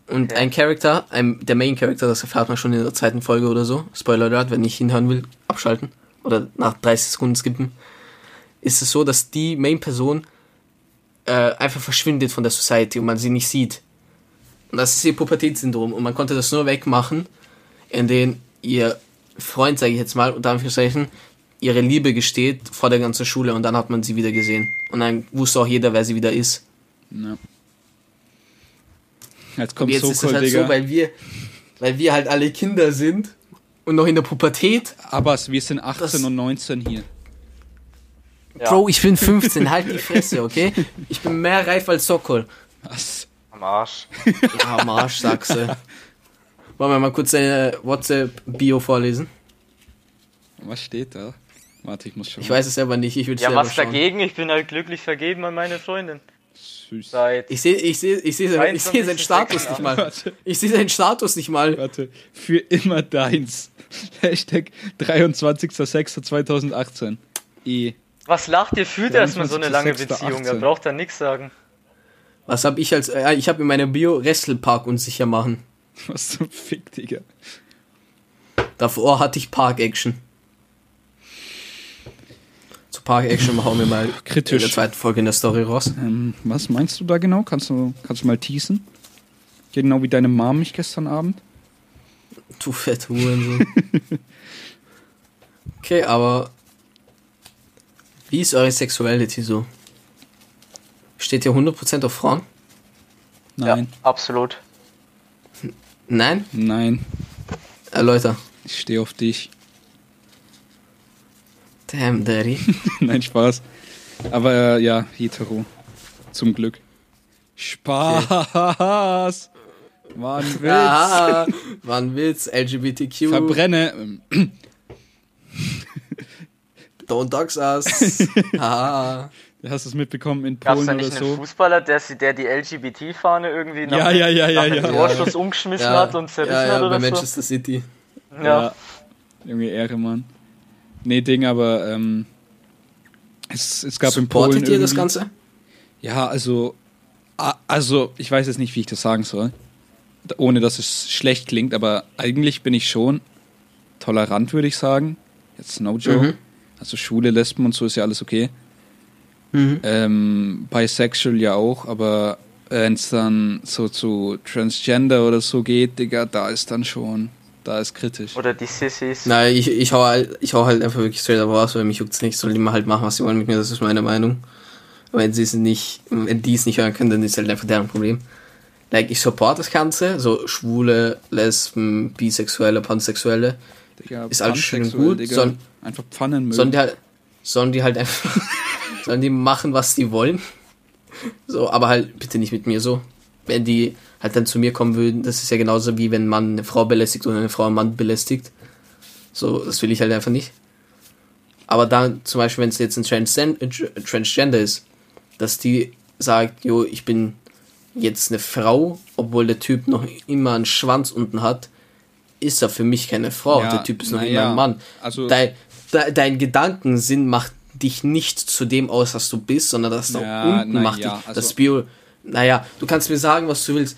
Und Okay. ein Charakter, ein, der Main Character, das erfährt man schon in der zweiten Folge oder so, Spoiler Alert, wenn ich hinhören will, abschalten oder nach 30 Sekunden skippen, ist es so, dass die Main Person äh, einfach verschwindet von der Society und man sie nicht sieht. Und das ist ihr Pubertätssyndrom und man konnte das nur wegmachen, indem ihr Freund, sage ich jetzt mal, unter Anführungszeichen, ihre Liebe gesteht vor der ganzen Schule und dann hat man sie wieder gesehen. Und dann wusste auch jeder, wer sie wieder ist. ja. Jetzt kommt jetzt so ist es cool, halt Digga. so, weil wir, weil wir halt alle Kinder sind und noch in der Pubertät. Aber wir sind 18 Das- und 19 hier. Ja, Bro, ich bin 15, halt die Fresse, okay? Ich bin mehr reif als Sokol. Was? Am Arsch. *laughs* Ja, am Arsch, sagst du. Wollen wir mal kurz deine WhatsApp-Bio vorlesen? Was steht da? Warte, ich muss schon. Ich weiß es selber nicht, ich würde Ja, selber was schauen. dagegen? Ich bin halt glücklich vergeben an meine Freundin. Süß. Seit Ich sehe ich seh, ich seh, ich seh seinen 23. Status nicht mal. Warte, Ich sehe seinen Status nicht mal. warte. Für immer deins. *laughs* Hashtag 23.06.2018. E. Was lacht ihr? Führt erstmal so eine lange 23.06.18. Beziehung. Er braucht da nichts sagen. Was habe ich als. Äh, ich habe in meiner Bio Wrestelpark unsicher machen. *laughs* Was zum Fick, Digga. Davor hatte ich Park-Action. Zu Park-Action hauen wir mal *laughs* Kritisch. in der zweiten Folge in der Story raus. Ähm, was meinst du da genau? Kannst du, kannst du mal teasen? Genau wie deine Mom mich gestern Abend. Du fette Hurensohn. *laughs* okay, aber. Wie ist eure Sexuality so? Steht ihr 100% auf Frauen? Nein, Ja, absolut. Nein? nein. Erläuter. Ich stehe auf dich. Damn, Daddy. *laughs* nein, Spaß. Aber äh, ja, hetero. Zum Glück. Spaß. War ein Witz. Ah, war ein Witz. LGBTQ. Verbrenne. Don't dox us. *laughs* Ah. Hast du es mitbekommen in Gab es Polen da oder nicht einen so? Fußballer, der, der die LGBT-Fahne irgendwie nach, Ja, ja, ja, ja, nach dem ja. Torschuss umgeschmissen Ja, hat und zerrissen ja, ja, hat bei oder so? Manchester City. Ja. Irgendwie Ehre, Mann. Nee, Ding, aber ähm, es, es gab in Polen Supportet ihr das Ganze? Ja, also, a- also ich weiß jetzt nicht, wie ich das sagen soll, ohne dass es schlecht klingt, aber eigentlich bin ich schon tolerant, würde ich sagen. Jetzt no joke. Mhm. Also Schwule, Lesben und so ist ja alles okay. Mhm. Ähm, bisexual ja auch, aber wenn es dann so zu Transgender oder so geht, Digga, da ist dann schon, da ist kritisch. Oder die Sissies. Nein, ich, ich, hau halt, ich hau halt einfach wirklich straight up raus, weil mich juckt's nicht. Sollen die mal halt machen, was sie wollen mit mir, das ist meine Meinung. Wenn sie es nicht, wenn die es nicht hören können, dann ist halt einfach deren Problem. Like, ich support das Ganze, so Schwule, Lesben, Bisexuelle, Pansexuelle. Digga, ist alles schön gut, Digga. sollen- Einfach Pfannenmüll. Sollen die halt, sollen die halt einfach, *laughs* Sollen die machen, was die wollen? So, aber halt bitte nicht mit mir so. Wenn die halt dann zu mir kommen würden, das ist ja genauso wie wenn man eine Frau belästigt oder eine Frau einen Mann belästigt. So, das will ich halt einfach nicht. Aber dann zum Beispiel, wenn es jetzt ein Transgen äh, Transgender ist, dass die sagt, jo, ich bin jetzt eine Frau, obwohl der Typ noch immer einen Schwanz unten hat, ist er für mich keine Frau. Ja, der Typ ist noch immer ja, ein Mann. also- dein, de, dein Gedankensinn macht dich nicht zu dem aus, was du bist, sondern das da Ja, unten na macht ja, dich. also- das Bio. Naja, du kannst mir sagen, was du willst.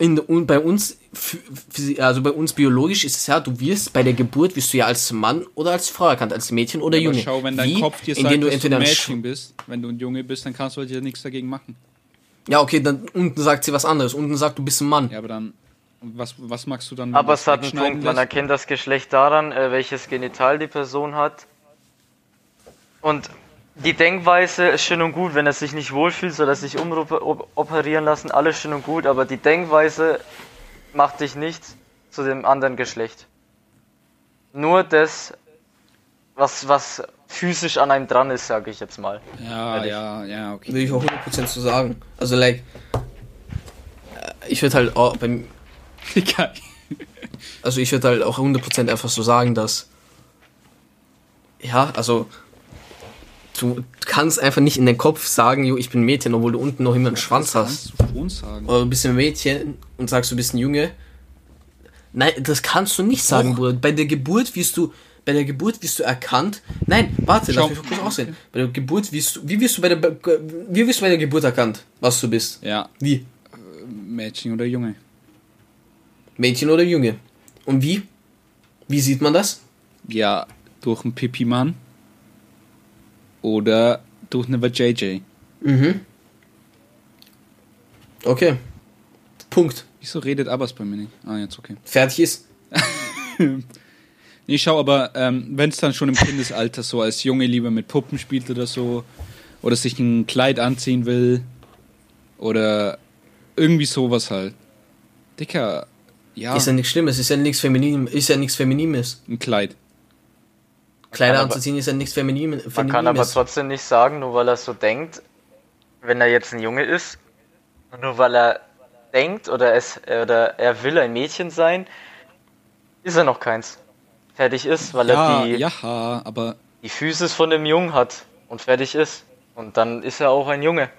In, und bei uns, also bei uns biologisch ist es ja, du wirst bei der Geburt wirst du ja als Mann oder als Frau erkannt, als Mädchen oder Aber Junge. schau, wenn dein Wie? Kopf dir sagt, du dass du entweder ein Mädchen bist, wenn du ein Junge bist, dann kannst du halt ja nichts dagegen machen. Ja, okay, dann unten sagt sie was anderes. Unten sagt, du bist ein Mann. Ja, aber dann, was, was magst du dann? Aber es hat einen Punkt, man erkennt das Geschlecht daran, äh, welches Genital die Person hat. Und die Denkweise ist schön und gut, wenn er sich nicht wohlfühlt, soll er sich umoperieren lassen, alles schön und gut, aber die Denkweise macht dich nicht zu dem anderen Geschlecht. Nur das, was, was physisch an einem dran ist, sage ich jetzt mal. Ja, Ehrlich. ja, ja, okay. Würde ich auch 100% zu sagen. Also, like, äh, ich würde halt auch beim, *laughs* Egal. also ich würde halt auch 100% einfach so sagen, dass, ja, also, du kannst einfach nicht in den Kopf sagen, jo, ich bin Mädchen, obwohl du unten noch immer einen Schwanz hast. du schon sagen. Oder du bist ein Mädchen und sagst, du bist ein Junge. Nein, das kannst du nicht sagen, Doch. Bruder. Bei der Geburt wirst du, bei der Geburt wirst du erkannt. Nein, warte, Schau. lass mich kurz aussehen. Bei der Geburt wirst du, wie wirst du bei der, wie wirst du bei der Geburt erkannt, was du bist? Ja, Wie? Mädchen oder Junge. Mädchen oder Junge? Und wie? Wie sieht man das? Ja, durch einen Pipi-Mann oder durch eine JJ. Mhm. Okay. Punkt. Wieso redet Abbas bei mir nicht? Ah, jetzt okay. Fertig ist. *laughs* Nee, schau, aber ähm, wenn es dann schon im Kindesalter so als Junge lieber mit Puppen spielt oder so, oder sich ein Kleid anziehen will, oder irgendwie sowas halt. Dicker, ja, Ist ja nichts Schlimmes, ist ja nichts Feminin, ist ja nichts Feminines. ein Kleid. Kleider aber- anzuziehen ist ja nichts Feminin, Feminines. Man kann aber trotzdem nicht sagen, nur weil er so denkt, wenn er jetzt ein Junge ist, nur weil er denkt oder, es, oder er will ein Mädchen sein, ist er noch keins. Fertig ist, weil Ja, er die, ja, aber die Physis von dem Jungen hat und fertig ist. Und dann ist er auch ein Junge.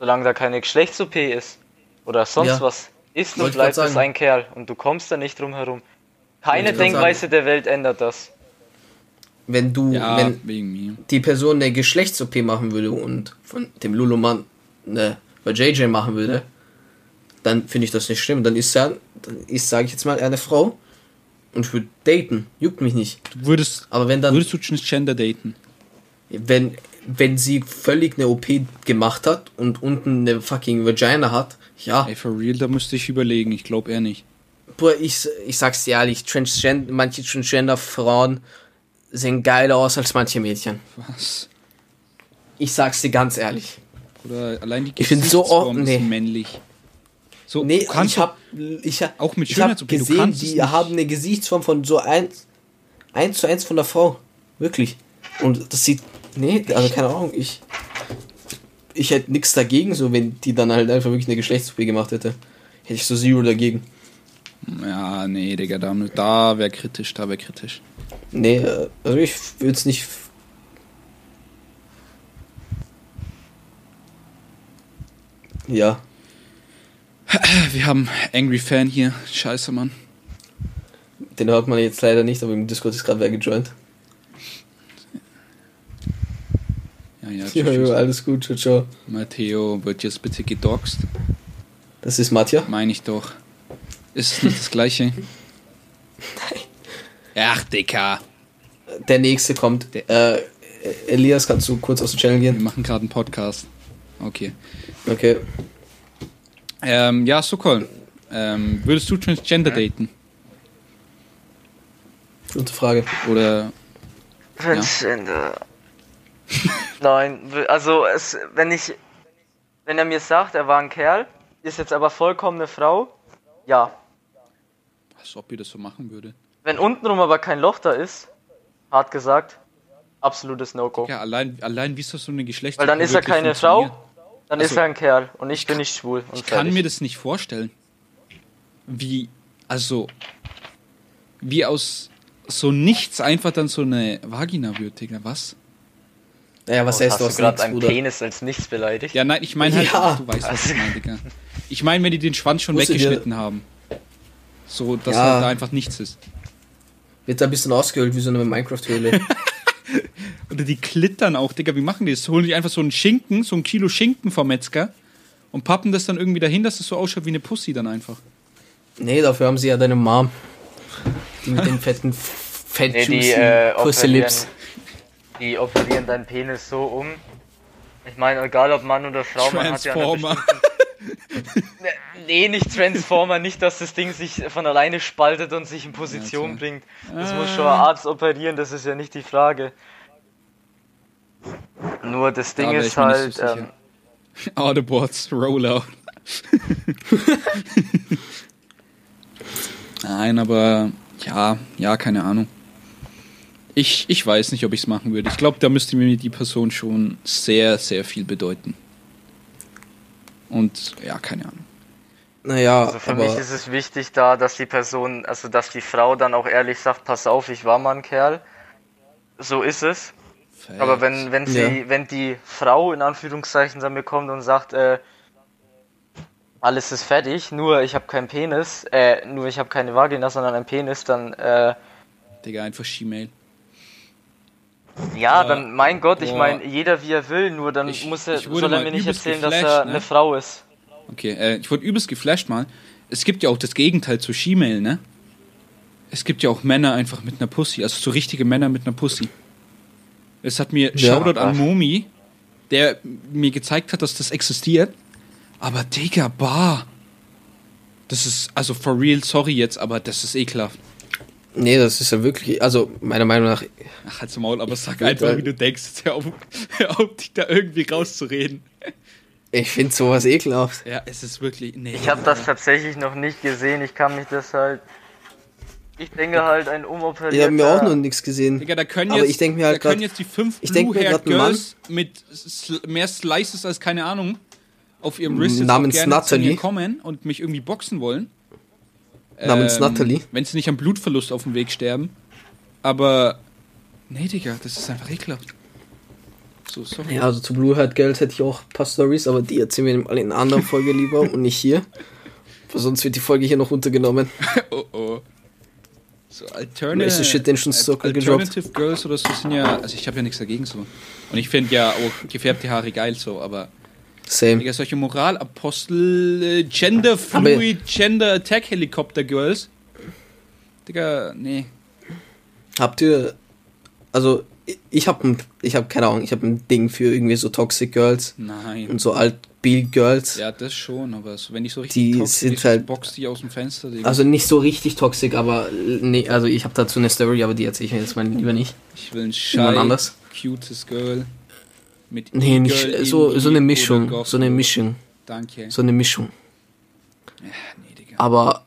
Solange da keine Geschlechts-OP ist oder sonst Ja. was ist und bleibt es ein Kerl. Und du kommst da nicht drum herum. Keine Denkweise der Welt ändert das. Wenn du, ja, wenn die Person eine Geschlechts-OP machen würde und von dem Lulumann eine bei JJ machen würde, dann finde ich das nicht schlimm. Dann ist er, dann ist, sage ich jetzt mal, eine Frau und ich würde daten. Juckt mich nicht. Du würdest, Aber wenn dann, würdest du Transgender daten? wenn, wenn sie völlig eine OP gemacht hat und unten eine fucking Vagina hat, ja, Ey, for real, da müsste ich überlegen. Ich glaube eher nicht. Boah, ich, ich sag's dir ehrlich, Transgender, manche Transgender-Frauen sehen geiler aus als manche Mädchen. Was? Ich sag's dir ganz ehrlich. Oder allein die Ich find so oft- nee. männlich. So, Nee, ich hab, ich hab, Auch mit ich hab gesehen, die haben eine Gesichtsform von so eins, eins zu eins von der Frau. Wirklich. Und das sieht, nee, also keine Ahnung, ich, ich hätte nichts dagegen, so wenn die dann halt einfach wirklich eine geschlechts gemacht hätte. Hätte ich so Zero dagegen. Ja, nee, Digga, da, da wäre kritisch, da wäre kritisch. Nee, äh, also ich würde es nicht. Ja, *clears throat* Wir haben Angry Fan hier. Scheiße, Mann. den hört man jetzt leider nicht, aber im Discord ist gerade wer gejoint. Ja, ja, *laughs* Ja, tschüss. ja, alles gut, ciao, ciao. Matteo wird jetzt bitte gedoxt. Das ist Matja. Meine ich doch. Ist es nicht das gleiche? Nein. *laughs* Ach, Dicker. Der nächste kommt. Äh, Elias, kannst du kurz aus dem Channel Wir gehen? machen gerade einen Podcast. Okay. Okay. Ähm, ja, Sokol. Ähm, würdest du Transgender daten? Gute Frage. Oder Transgender. *laughs* Nein, also es, wenn ich, wenn er mir sagt, er war ein Kerl, ist jetzt aber vollkommen eine Frau, ja. als ob ihr das so machen würde? Wenn untenrum aber kein Loch da ist, hart gesagt, Absolutes No-Go. Ja, allein, allein wie ist das so eine Geschlechts... Weil dann ist er keine Frau, dann ist Also, er ein Kerl und ich bin nicht schwul. Und Ich kann fertig. mir das nicht vorstellen. Wie, also, wie aus so nichts einfach dann so eine Vagina wird, Digga, was? Naja, was Oh, heißt hast du gerade nichts, einen? Penis als nichts beleidigt? Ja, nein, ich meine halt, Ja. du weißt, was ich meine, Digga. Ich meine, wenn die den Schwanz schon Wusstet ihr- weggeschnitten haben. So, dass Ja. da einfach nichts ist. Wird da ein bisschen ausgehöhlt wie so eine Minecraft-Höhle. *laughs* Oder die klittern auch, Digga, wie machen die das? Holen die einfach so einen Schinken, so ein Kilo Schinken vom Metzger und pappen das dann irgendwie dahin, dass es so ausschaut wie eine Pussy dann einfach. nee, dafür haben sie ja deine Mom. Die mit den fetten, *laughs* fett Nee, die, äh, Pussy Lips. die operieren deinen Penis so um. Ich meine, egal ob Mann oder Frau, man hat ja eine bestimmte- *laughs* Nee, nicht Transformer, nicht, dass das Ding sich von alleine spaltet und sich in Position Ja, bringt. Das muss schon ein Arzt operieren, das ist ja nicht die Frage. Nur das Ding ist halt, so ähm, *laughs* Autobots, Rollout. *laughs* Nein, aber ja, ja, keine Ahnung. Ich, ich weiß nicht, ob ich es machen würde. Ich glaube, da müsste mir die Person schon sehr, sehr viel bedeuten. Und ja, keine Ahnung. Naja, also für aber mich ist es wichtig da, dass die Person, also dass die Frau dann auch ehrlich sagt, pass auf, ich war mal ein Kerl. So ist es. Aber wenn, wenn sie, Ja. wenn die Frau in Anführungszeichen dann bekommt und sagt, äh, alles ist fertig, nur ich habe keinen Penis, äh, nur ich habe keine Vagina, sondern einen Penis, dann, äh, Digga, einfach She-Mail. Ja, Ja. dann, mein Gott, ich meine, jeder wie er will, nur dann Ich- muss er, soll er mir nicht erzählen, dass er ne? eine Frau ist. Okay, äh, ich wurde übelst geflasht mal. Es gibt ja auch das Gegenteil zu She-Mail, ne? Es gibt ja auch Männer einfach mit einer Pussy, also so richtige Männer mit einer Pussy. Es hat mir Ja. Shoutout an Ach. Momi, der mir gezeigt hat, dass das existiert. Aber Digga, bah. Das ist, also for real, sorry jetzt, aber das ist ekelhaft. Nee, das ist ja wirklich, also meiner Meinung nach, Ach, halt's Maul, aber sag einfach, wie du denkst. Jetzt Hör auf, hör auf, dich da irgendwie rauszureden. ich finde sowas ekelhaft. Ja, es ist wirklich, nee. Ich habe das tatsächlich noch nicht gesehen, ich kann mich das halt, ich denke halt ein umoperierter... Ich habe mir auch noch nichts gesehen. Digga, da können Aber jetzt, ich denk mir halt da können grad- jetzt die fünf Blue-Haired Girls mit sl mehr Slices als keine Ahnung auf ihrem Wrist jetzt Namens mir kommen und mich irgendwie boxen wollen. Namens Natalie. Wenn sie nicht am Blutverlust auf dem Weg sterben. Aber, nee, Digga, das ist einfach ekelhaft. So, sorry. Ja, also zu Blue Hat Girls hätte ich auch ein paar Stories, aber die erzählen wir mal in einer anderen Folge lieber und nicht hier. Weil sonst wird die Folge hier noch runtergenommen. *laughs* Oh, oh. So, Alternative, Shit, den schon Circle gedroppt. Alternative Girls oder so sind ja, also ich habe ja nichts dagegen so. Und ich finde ja auch gefärbte Haare geil so, aber Same. Digga, solche Moralapostel, äh, Gender Fluid, Gender Attack Helikopter Girls. Digga, nee. Habt ihr, also ich- habe ich hab keine Ahnung, ich habe ein Ding für irgendwie so Toxic Girls Nein. und so alt Bill Girls. Ja, das schon, aber so, wenn ich so richtig Die toxisch sind ist, halt- boxt die aus dem Fenster, Digga. Also nicht so richtig toxisch, aber nee, also ich habe dazu eine Story, aber die erzähle ich mir jetzt mal lieber nicht. ich will ein Jemand schei, anders? cutes Girl. Mit Nee, nicht E-Girl, so so eine Mischung, so eine Mischung, Danke. so eine Mischung. Ja, nee, Digga. Aber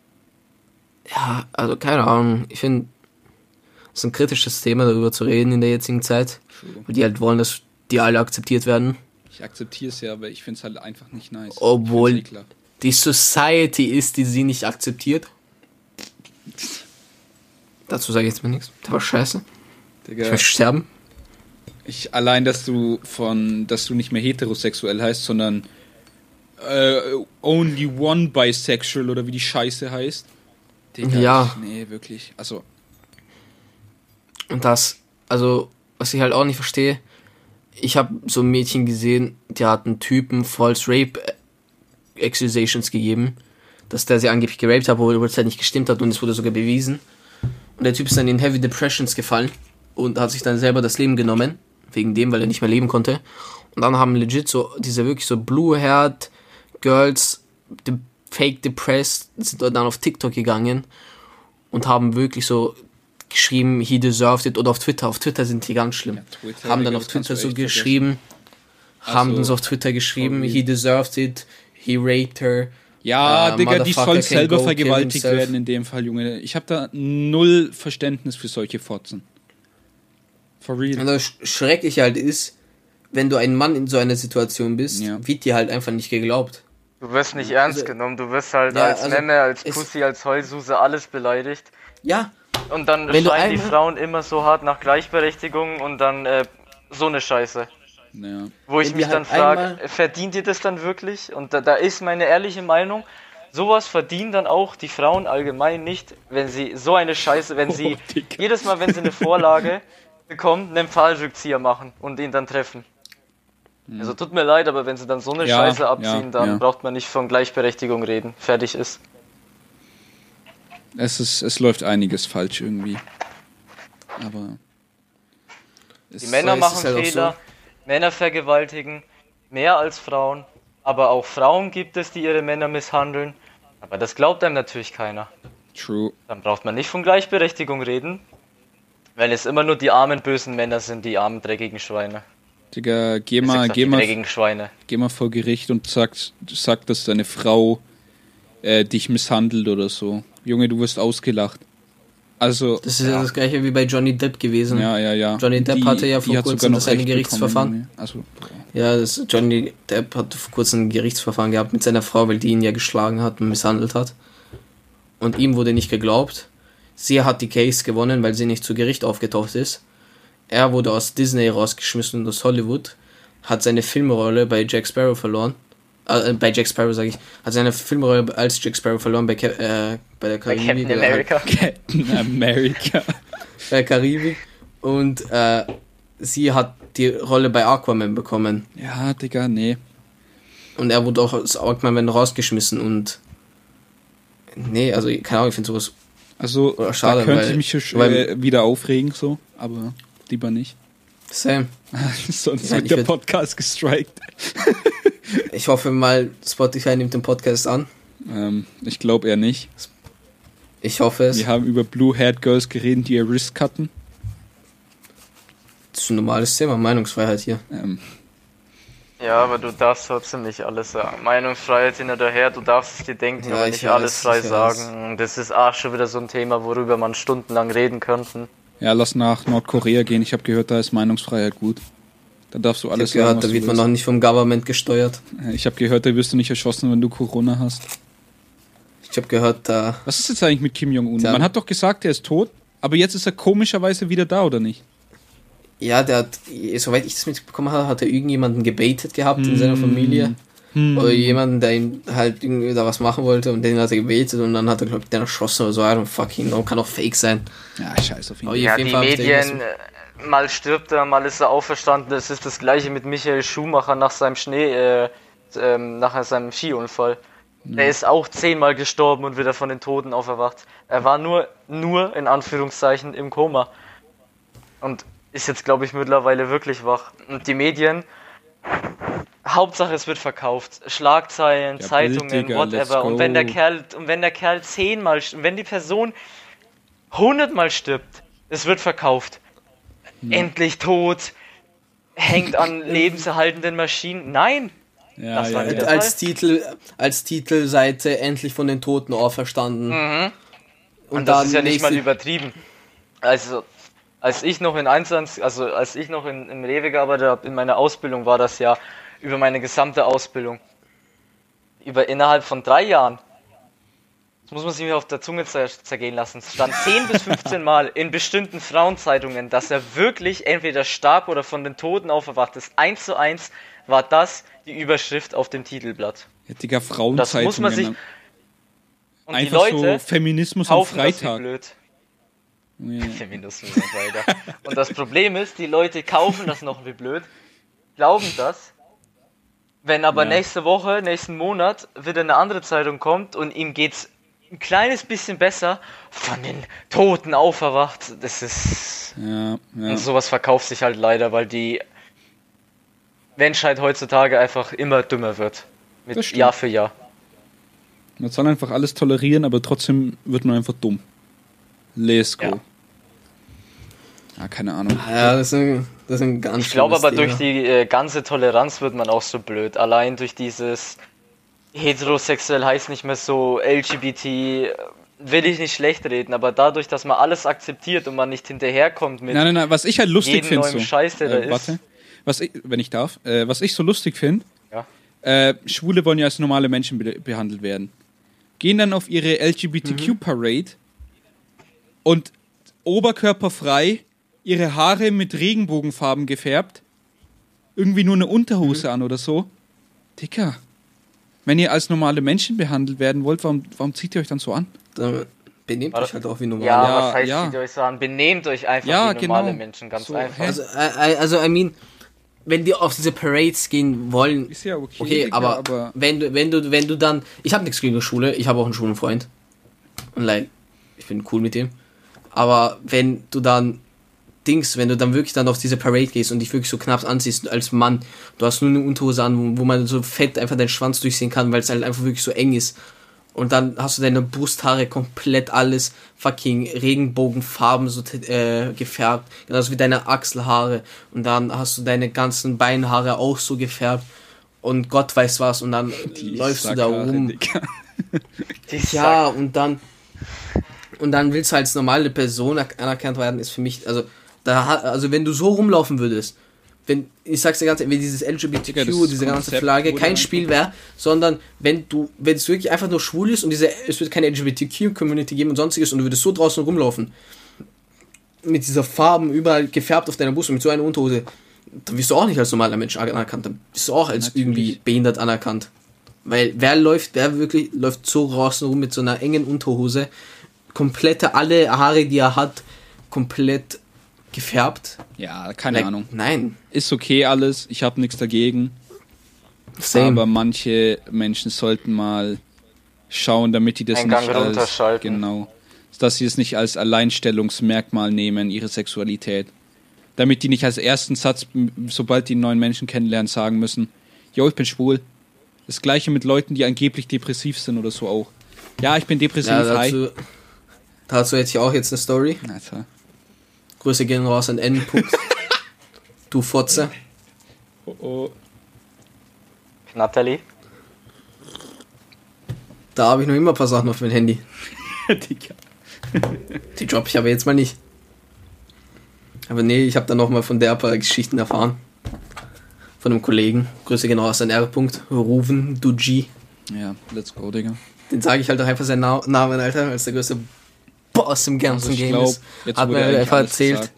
ja, also keine Ahnung, ich finde es ist ein kritisches Thema darüber zu reden in der jetzigen Zeit, weil die halt wollen, dass die alle akzeptiert werden. Ich akzeptiere es ja, aber ich finde es halt einfach nicht nice. Obwohl- Ich. Die Society ist, die sie nicht akzeptiert. Dazu sage ich jetzt mal nichts. Das war scheiße. Ich Digga, möchte sterben. Ich, allein, dass du von, dass du nicht mehr heterosexuell heißt, sondern äh, only one bisexual oder wie die Scheiße heißt. Digga, Ja. Nee, wirklich. Also, Und das, also, was ich halt auch nicht verstehe, ich habe so ein Mädchen gesehen, die hat einen Typen False Rape Accusations gegeben, dass der sie angeblich geraped hat, obwohl es halt nicht gestimmt hat und es wurde sogar bewiesen. Und der Typ ist dann in Heavy Depressions gefallen und hat sich dann selber das Leben genommen, wegen dem, weil er nicht mehr leben konnte. Und dann haben legit so, diese wirklich so blue-haired Girls, de fake depressed, sind dann auf TikTok gegangen und haben wirklich so geschrieben, he deserved it, oder auf Twitter, auf Twitter sind die ganz schlimm. Ja, haben dann auf Twitter so echt vergessen. geschrieben, haben Also, dann so auf Twitter geschrieben, he deserved it, he raped her. ja, Äh, Digga, die Motherfucker soll can selber vergewaltigt werden in dem Fall, Junge. Ich habe da null Verständnis für solche Fotzen. For real. Und das Schreckliche halt ist, wenn du ein Mann in so einer Situation bist, Ja. wird dir halt einfach nicht geglaubt. Du wirst nicht ernst Also- genommen, du wirst halt Ja, als also Memme, als Pussy, als Heulsuse alles beleidigt. Ja, Und dann Wenn schreien die Frauen immer so hart nach Gleichberechtigung und dann äh, so eine Scheiße. Ja. Wo ich Wenn mich die dann halt frage, verdient ihr das dann wirklich? Und da, da ist meine ehrliche Meinung, sowas verdienen dann auch die Frauen allgemein nicht, wenn sie so eine Scheiße, wenn sie *laughs* Oh, jedes Mal, wenn sie eine Vorlage *laughs* bekommen, einen Pfahlrückzieher machen und ihn dann treffen. Also tut mir leid, aber wenn sie dann so eine. Ja, Scheiße abziehen, ja, dann ja. braucht man nicht von Gleichberechtigung reden. Fertig ist. Es, ist, es läuft einiges falsch irgendwie. Aber. Die Männer machen halt Fehler, Männer vergewaltigen mehr als Frauen, aber auch Frauen gibt es, die ihre Männer misshandeln. Aber das glaubt einem natürlich keiner. True. Dann braucht man nicht von Gleichberechtigung reden, weil es immer nur die armen bösen Männer sind, die armen dreckigen Schweine. Digga, geh mal, gesagt, geh die mal, geh mal vor Gericht und sag, sag dass deine Frau äh, dich misshandelt oder so. Junge, du wirst ausgelacht. Also, das ist ja, das gleiche wie bei Johnny Depp gewesen. ja, ja, ja. Johnny Depp hatte ja vor kurzem sogar noch das eine Gerichtsverfahren. Also, Ja, das, Johnny Depp hat vor kurzem ein Gerichtsverfahren gehabt mit seiner Frau, weil die ihn ja geschlagen hat und misshandelt hat. Und ihm wurde nicht geglaubt. Sie hat die Case gewonnen, weil sie nicht zu Gericht aufgetaucht ist. Er wurde aus Disney rausgeschmissen und aus Hollywood, hat seine Filmrolle bei Jack Sparrow verloren. Äh, bei Jack Sparrow sage ich, hat seine Filmrolle als Jack Sparrow verloren bei, Cap äh, bei der Bei Karibik. Captain oder halt America. *laughs* Captain America. *laughs* bei der Karibik. Und äh, sie hat die Rolle bei Aquaman bekommen. Ja, Digga, nee. Und er wurde auch aus Aquaman rausgeschmissen und. Nee, also keine Ahnung, ich finde sowas. Also, Oder schade, da könnte weil- ich mich schon äh, wieder aufregen, so, aber lieber nicht. Sam. *laughs* Sonst Ja, wird der Podcast gestrikt. *laughs* Ich hoffe mal, Spotify nimmt den Podcast an. Ähm, ich glaube eher nicht. Ich hoffe es. Wir haben über Blue-Haired Girls geredet, die ihr Wrist cutten. Das ist ein normales Thema, Meinungsfreiheit hier. Ähm, Ja, aber du darfst trotzdem nicht alles sagen. Meinungsfreiheit hin oder her, du darfst es dir denken, Ja, aber ich nicht weiß, alles frei ich sagen. Das ist auch schon wieder so ein Thema, worüber man stundenlang reden könnten. ja, lass nach Nordkorea gehen. Ich habe gehört, da ist Meinungsfreiheit gut. Da darfst du Ich habe alles sagen, gehört, was da wird man noch nicht vom Government gesteuert. Ich habe gehört, da wirst du nicht erschossen, wenn du Corona hast. Ich habe gehört, da. Was ist jetzt eigentlich mit Kim Jong-un? Man hat doch gesagt, er ist tot, aber jetzt ist er komischerweise wieder da, oder nicht? Ja, der hat, soweit ich das mitbekommen habe, hat er irgendjemanden gebaitet gehabt in seiner Familie. Oder jemanden, der ihm halt irgendwie da was machen wollte und den hat er gebaitet und dann hat er, glaube ich, den erschossen oder so. I don't fucking know, kann auch fake sein. Ja, scheiß auf ihn. Aber Ja, auf jeden die Fall Medien, irgendwas- äh, mal stirbt er, mal ist er auferstanden. Das ist das gleiche mit Michael Schumacher nach seinem Schnee, äh, ähm, nach seinem Skiunfall. Der ist auch zehnmal gestorben und wieder von den Toten auferwacht. Er war nur, nur in Anführungszeichen im Koma. Und ist jetzt, glaube ich, mittlerweile wirklich wach. Und die Medien, Hauptsache es wird verkauft. Schlagzeilen, Ja, Zeitungen, Bild, Digga, whatever. Und wenn der. Kerl, und wenn der Kerl zehnmal, st- wenn die Person hundertmal stirbt, es wird verkauft. Endlich tot, hängt an *laughs* lebenserhaltenden Maschinen. Nein, Ja, Das ja, war ja. wieder- als Titel, als Titelseite endlich von den Toten auferstanden. Mhm. Und, Und das dann ist ja nicht mal übertrieben. Also, als ich noch in Einsatz, also als ich noch in, im Rewe gearbeitet habe, in meiner Ausbildung war das ja über meine gesamte Ausbildung. Über innerhalb von drei Jahren. Das muss man sich mir auf der Zunge zer zergehen lassen. Es stand 10 bis 15 *laughs* Mal in bestimmten Frauenzeitungen, dass er wirklich entweder starb oder von den Toten auferwacht ist. Eins zu eins war das die Überschrift auf dem Titelblatt. ja Digga, Das Frauenzeitungen. muss man sich. Und die Einfach Leute so Feminismus am das Freitag. blöd. Ja. *laughs* Feminismus weiter. Und das Problem ist, die Leute kaufen das noch wie blöd, glauben das. Wenn aber Ja. nächste Woche, nächsten Monat wieder eine andere Zeitung kommt und ihm geht's ein kleines bisschen besser, von den Toten auferwacht, das ist. Ja, ja. Und sowas verkauft sich halt leider, weil die Menschheit heutzutage einfach immer dümmer wird. Mit. Jahr für Jahr. Man soll einfach alles tolerieren, aber trotzdem wird man einfach dumm. Let's go. Ja. Ja, keine Ahnung. Ja, das ist ein, das ist ein ganz Ich glaube aber durch Thema. die äh, ganze Toleranz wird man auch so blöd. Allein durch dieses heterosexuell heißt nicht mehr so LGBT, äh, will ich nicht schlecht reden, aber dadurch, dass man alles akzeptiert und man nicht hinterherkommt mit Nein, nein, nein, was ich halt lustig finde. neuen So. Scheiß, der da äh, ist. warte. Was ich, wenn ich darf, äh, was ich so lustig finde, Ja. äh, Schwule wollen ja als normale Menschen be behandelt werden. Gehen dann auf ihre Mhm. Und oberkörperfrei, ihre Haare mit Regenbogenfarben gefärbt, irgendwie nur eine Unterhose Mhm. an oder so. Dicker, wenn ihr als normale Menschen behandelt werden wollt, warum, warum zieht ihr euch dann so an? Dann benehmt euch halt auch wie normal. Ja, Ja, was heißt, ja. zieht euch so an? Benehmt euch einfach Ja, wie normale genau. Menschen, ganz So, einfach. Also, äh, also, I mean, wenn die auf diese Parades gehen wollen, Ist ja okay, okay, Digga, aber, aber- wenn du, wenn du, wenn du dann, ich habe nichts gegen die Schule, ich habe auch einen Schulenfreund und like, ich bin cool mit dem, aber wenn du dann Dings, wenn du dann wirklich dann auf diese Parade gehst und dich wirklich so knapp anziehst als Mann, du hast nur eine Unterhose an, wo, man so fett einfach deinen Schwanz durchsehen kann, weil es halt einfach wirklich so eng ist. Und dann hast du deine Brusthaare komplett alles fucking Regenbogenfarben so äh, gefärbt, genauso wie deine Achselhaare. Und dann hast du deine ganzen Beinhaare auch so gefärbt. Und Gott weiß was. Und dann Die läufst du da Sackhaare, rum. Ja, und dann und dann willst du als normale Person anerkannt werden, ist für mich, also da also wenn du so rumlaufen würdest, wenn, ich sag's dir ganz ehrlich, wenn dieses LGBTQ, das diese ganze Konzept Flagge kein Spiel wäre, sondern wenn du, wenn es wirklich einfach nur schwul ist und diese, es wird keine LGBTQ-Community geben und sonstiges und du würdest so draußen rumlaufen, mit dieser Farben überall gefärbt auf deiner Brust und mit so einer Unterhose, dann wirst du auch nicht als normaler Mensch anerkannt, dann bist du auch als Natürlich. irgendwie behindert anerkannt. Weil wer läuft, wer wirklich läuft so draußen rum mit so einer engen Unterhose, komplette, alle Haare, die er hat, komplett gefärbt? Ja, keine Like, Ahnung. Nein. Ist okay alles, ich habe nichts dagegen. Same. Aber manche Menschen sollten mal schauen, damit die das Einen nicht Gang als runterschalten. genau, dass sie es nicht als Alleinstellungsmerkmal nehmen, ihre Sexualität. Damit die nicht als ersten Satz, sobald die einen neuen Menschen kennenlernen, sagen müssen, yo, ich bin schwul. Das gleiche mit Leuten, die angeblich depressiv sind oder so auch. Ja, ich bin depressiv, ja, hi. Dazu, hätte ich auch jetzt eine Story. Alter. Grüße gehen raus an N. Punkt. *laughs* du Fotze. Oh, oh. Natalie. Da habe ich noch immer ein paar Sachen auf mein Handy. *laughs* Digga. Die droppe ich aber jetzt mal nicht. Aber nee, ich habe dann noch mal von der ein paar Geschichten erfahren. Von einem Kollegen. Grüße genau aus an R. Punkt. Ruven Duji. Ja, let's go, Digga. Den sage ich halt auch einfach seinen Na Namen, Alter, als der größte Boss im ganzen Also ich Game glaub, ist. jetzt Hat wurde mir halt einfach erzählt. gesagt.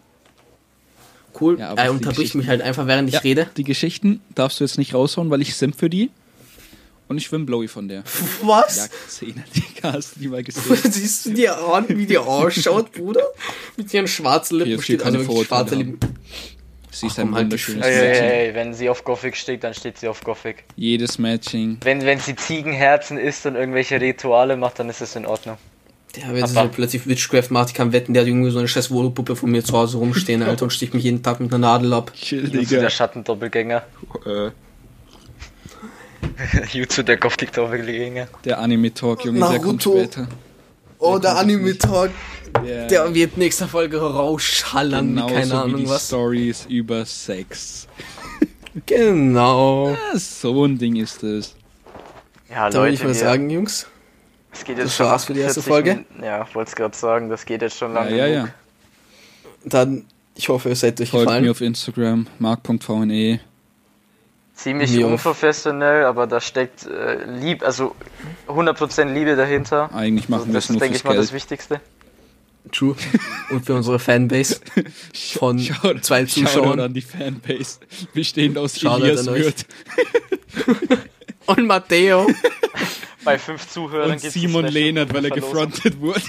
Cool. Ja, er die unterbricht mich halt einfach, während ich Ja, rede. Die Geschichten darfst du jetzt nicht raushauen, weil ich simp für die. Und ich bin Blowy von der. Was? Ja, Szene, *laughs* Digga, hast du die mal gesehen? *laughs* Siehst du dir an, wie die ausschaut, Bruder? Mit ihren schwarzen Lippen steht also keine wirklich schwarze Vorurteile Lippen. Sie ist Ach, ein halt die wunderschönes. Ey, Mädchen. ey, ey, wenn sie auf Gothic steht, dann steht sie auf Gothic. Jedes Matching. Wenn, wenn sie Ziegenherzen isst und irgendwelche Rituale macht, dann ist es in Ordnung. Der, wenn Aber- so plötzlich Witchcraft macht, ich kann wetten, der hat irgendwie so eine scheiß Wohlpuppe von mir zu Hause rumstehen, *laughs* Alter, und sticht mich jeden Tag mit einer Nadel ab. Chill, *laughs* Jutsu der Schattendoppelgänger. Äh, Jutsu der Gothic-Doppelgänger. der Anime-Talk, Junge, der kommt Naruto. später. Oh, der Anime-Talk, Der, der wird nächste Folge rausschallern, wie genauso keine wie Ahnung die was. Stories über Sex. Genau. Ja, so ein Ding ist es. Ja, Da würde ich Leute, mal sagen, Jungs, es geht jetzt das schon war's für die erste 40 Folge. Min- Ja, wollte es gerade sagen, das geht jetzt schon Ja, lange. ja, genug. ja. dann, ich hoffe, es seid euch Folgt gefallen. mir auf Instagram, mark.vne. Ziemlich Jo. unprofessionell, aber da steckt äh, lieb, also 100% Liebe dahinter. Eigentlich machen Also wir das es nur ist, denke ich mal, Geld. das Wichtigste. True. Und für unsere Fanbase *laughs* von Shoutout- zwei Zuschauern an die Fanbase, bestehend aus Shoutout Elias. Wirth *laughs* und Matteo. *laughs* Bei fünf Zuhörern und Simon Lehnert, weil er Verlosung. gefrontet wurde.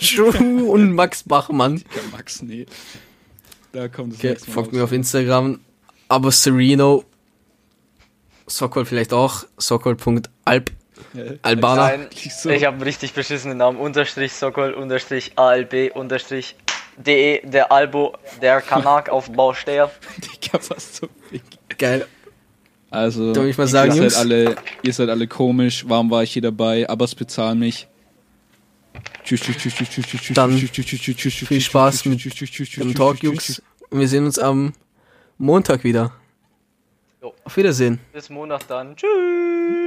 True und Max Bachmann. Ja, Max, nee. Da kommt es Okay, nächste Mal folgt mir auf Instagram. Aber Sereno. Sokol vielleicht auch. Sokol.alb. Ja. Albaner. Nein, so. ich habe einen richtig beschissenen Namen. Unterstrich Sokol, Unterstrich ALB, Unterstrich DE, der Albo, der Kanak auf Bausteher. *laughs* Digga, was so. Geil. Also, würde ich mal sagen, ihr, Jungs. seid alle, ihr seid alle komisch. Warum war ich hier dabei? Aber es bezahlen mich. Tschüss, tschüss, tschüss, tschüss, tschüss, tschüss, Dann tschüss, tschüss, tschüss, tschüss, tschüss, viel Spaß tschüss, mit tschüss, tschüss, tschüss, Im tschüss, Talk, Jungs. Und wir sehen uns am Montag wieder. Jo. Auf Wiedersehen. Bis Monat dann. Tschüss.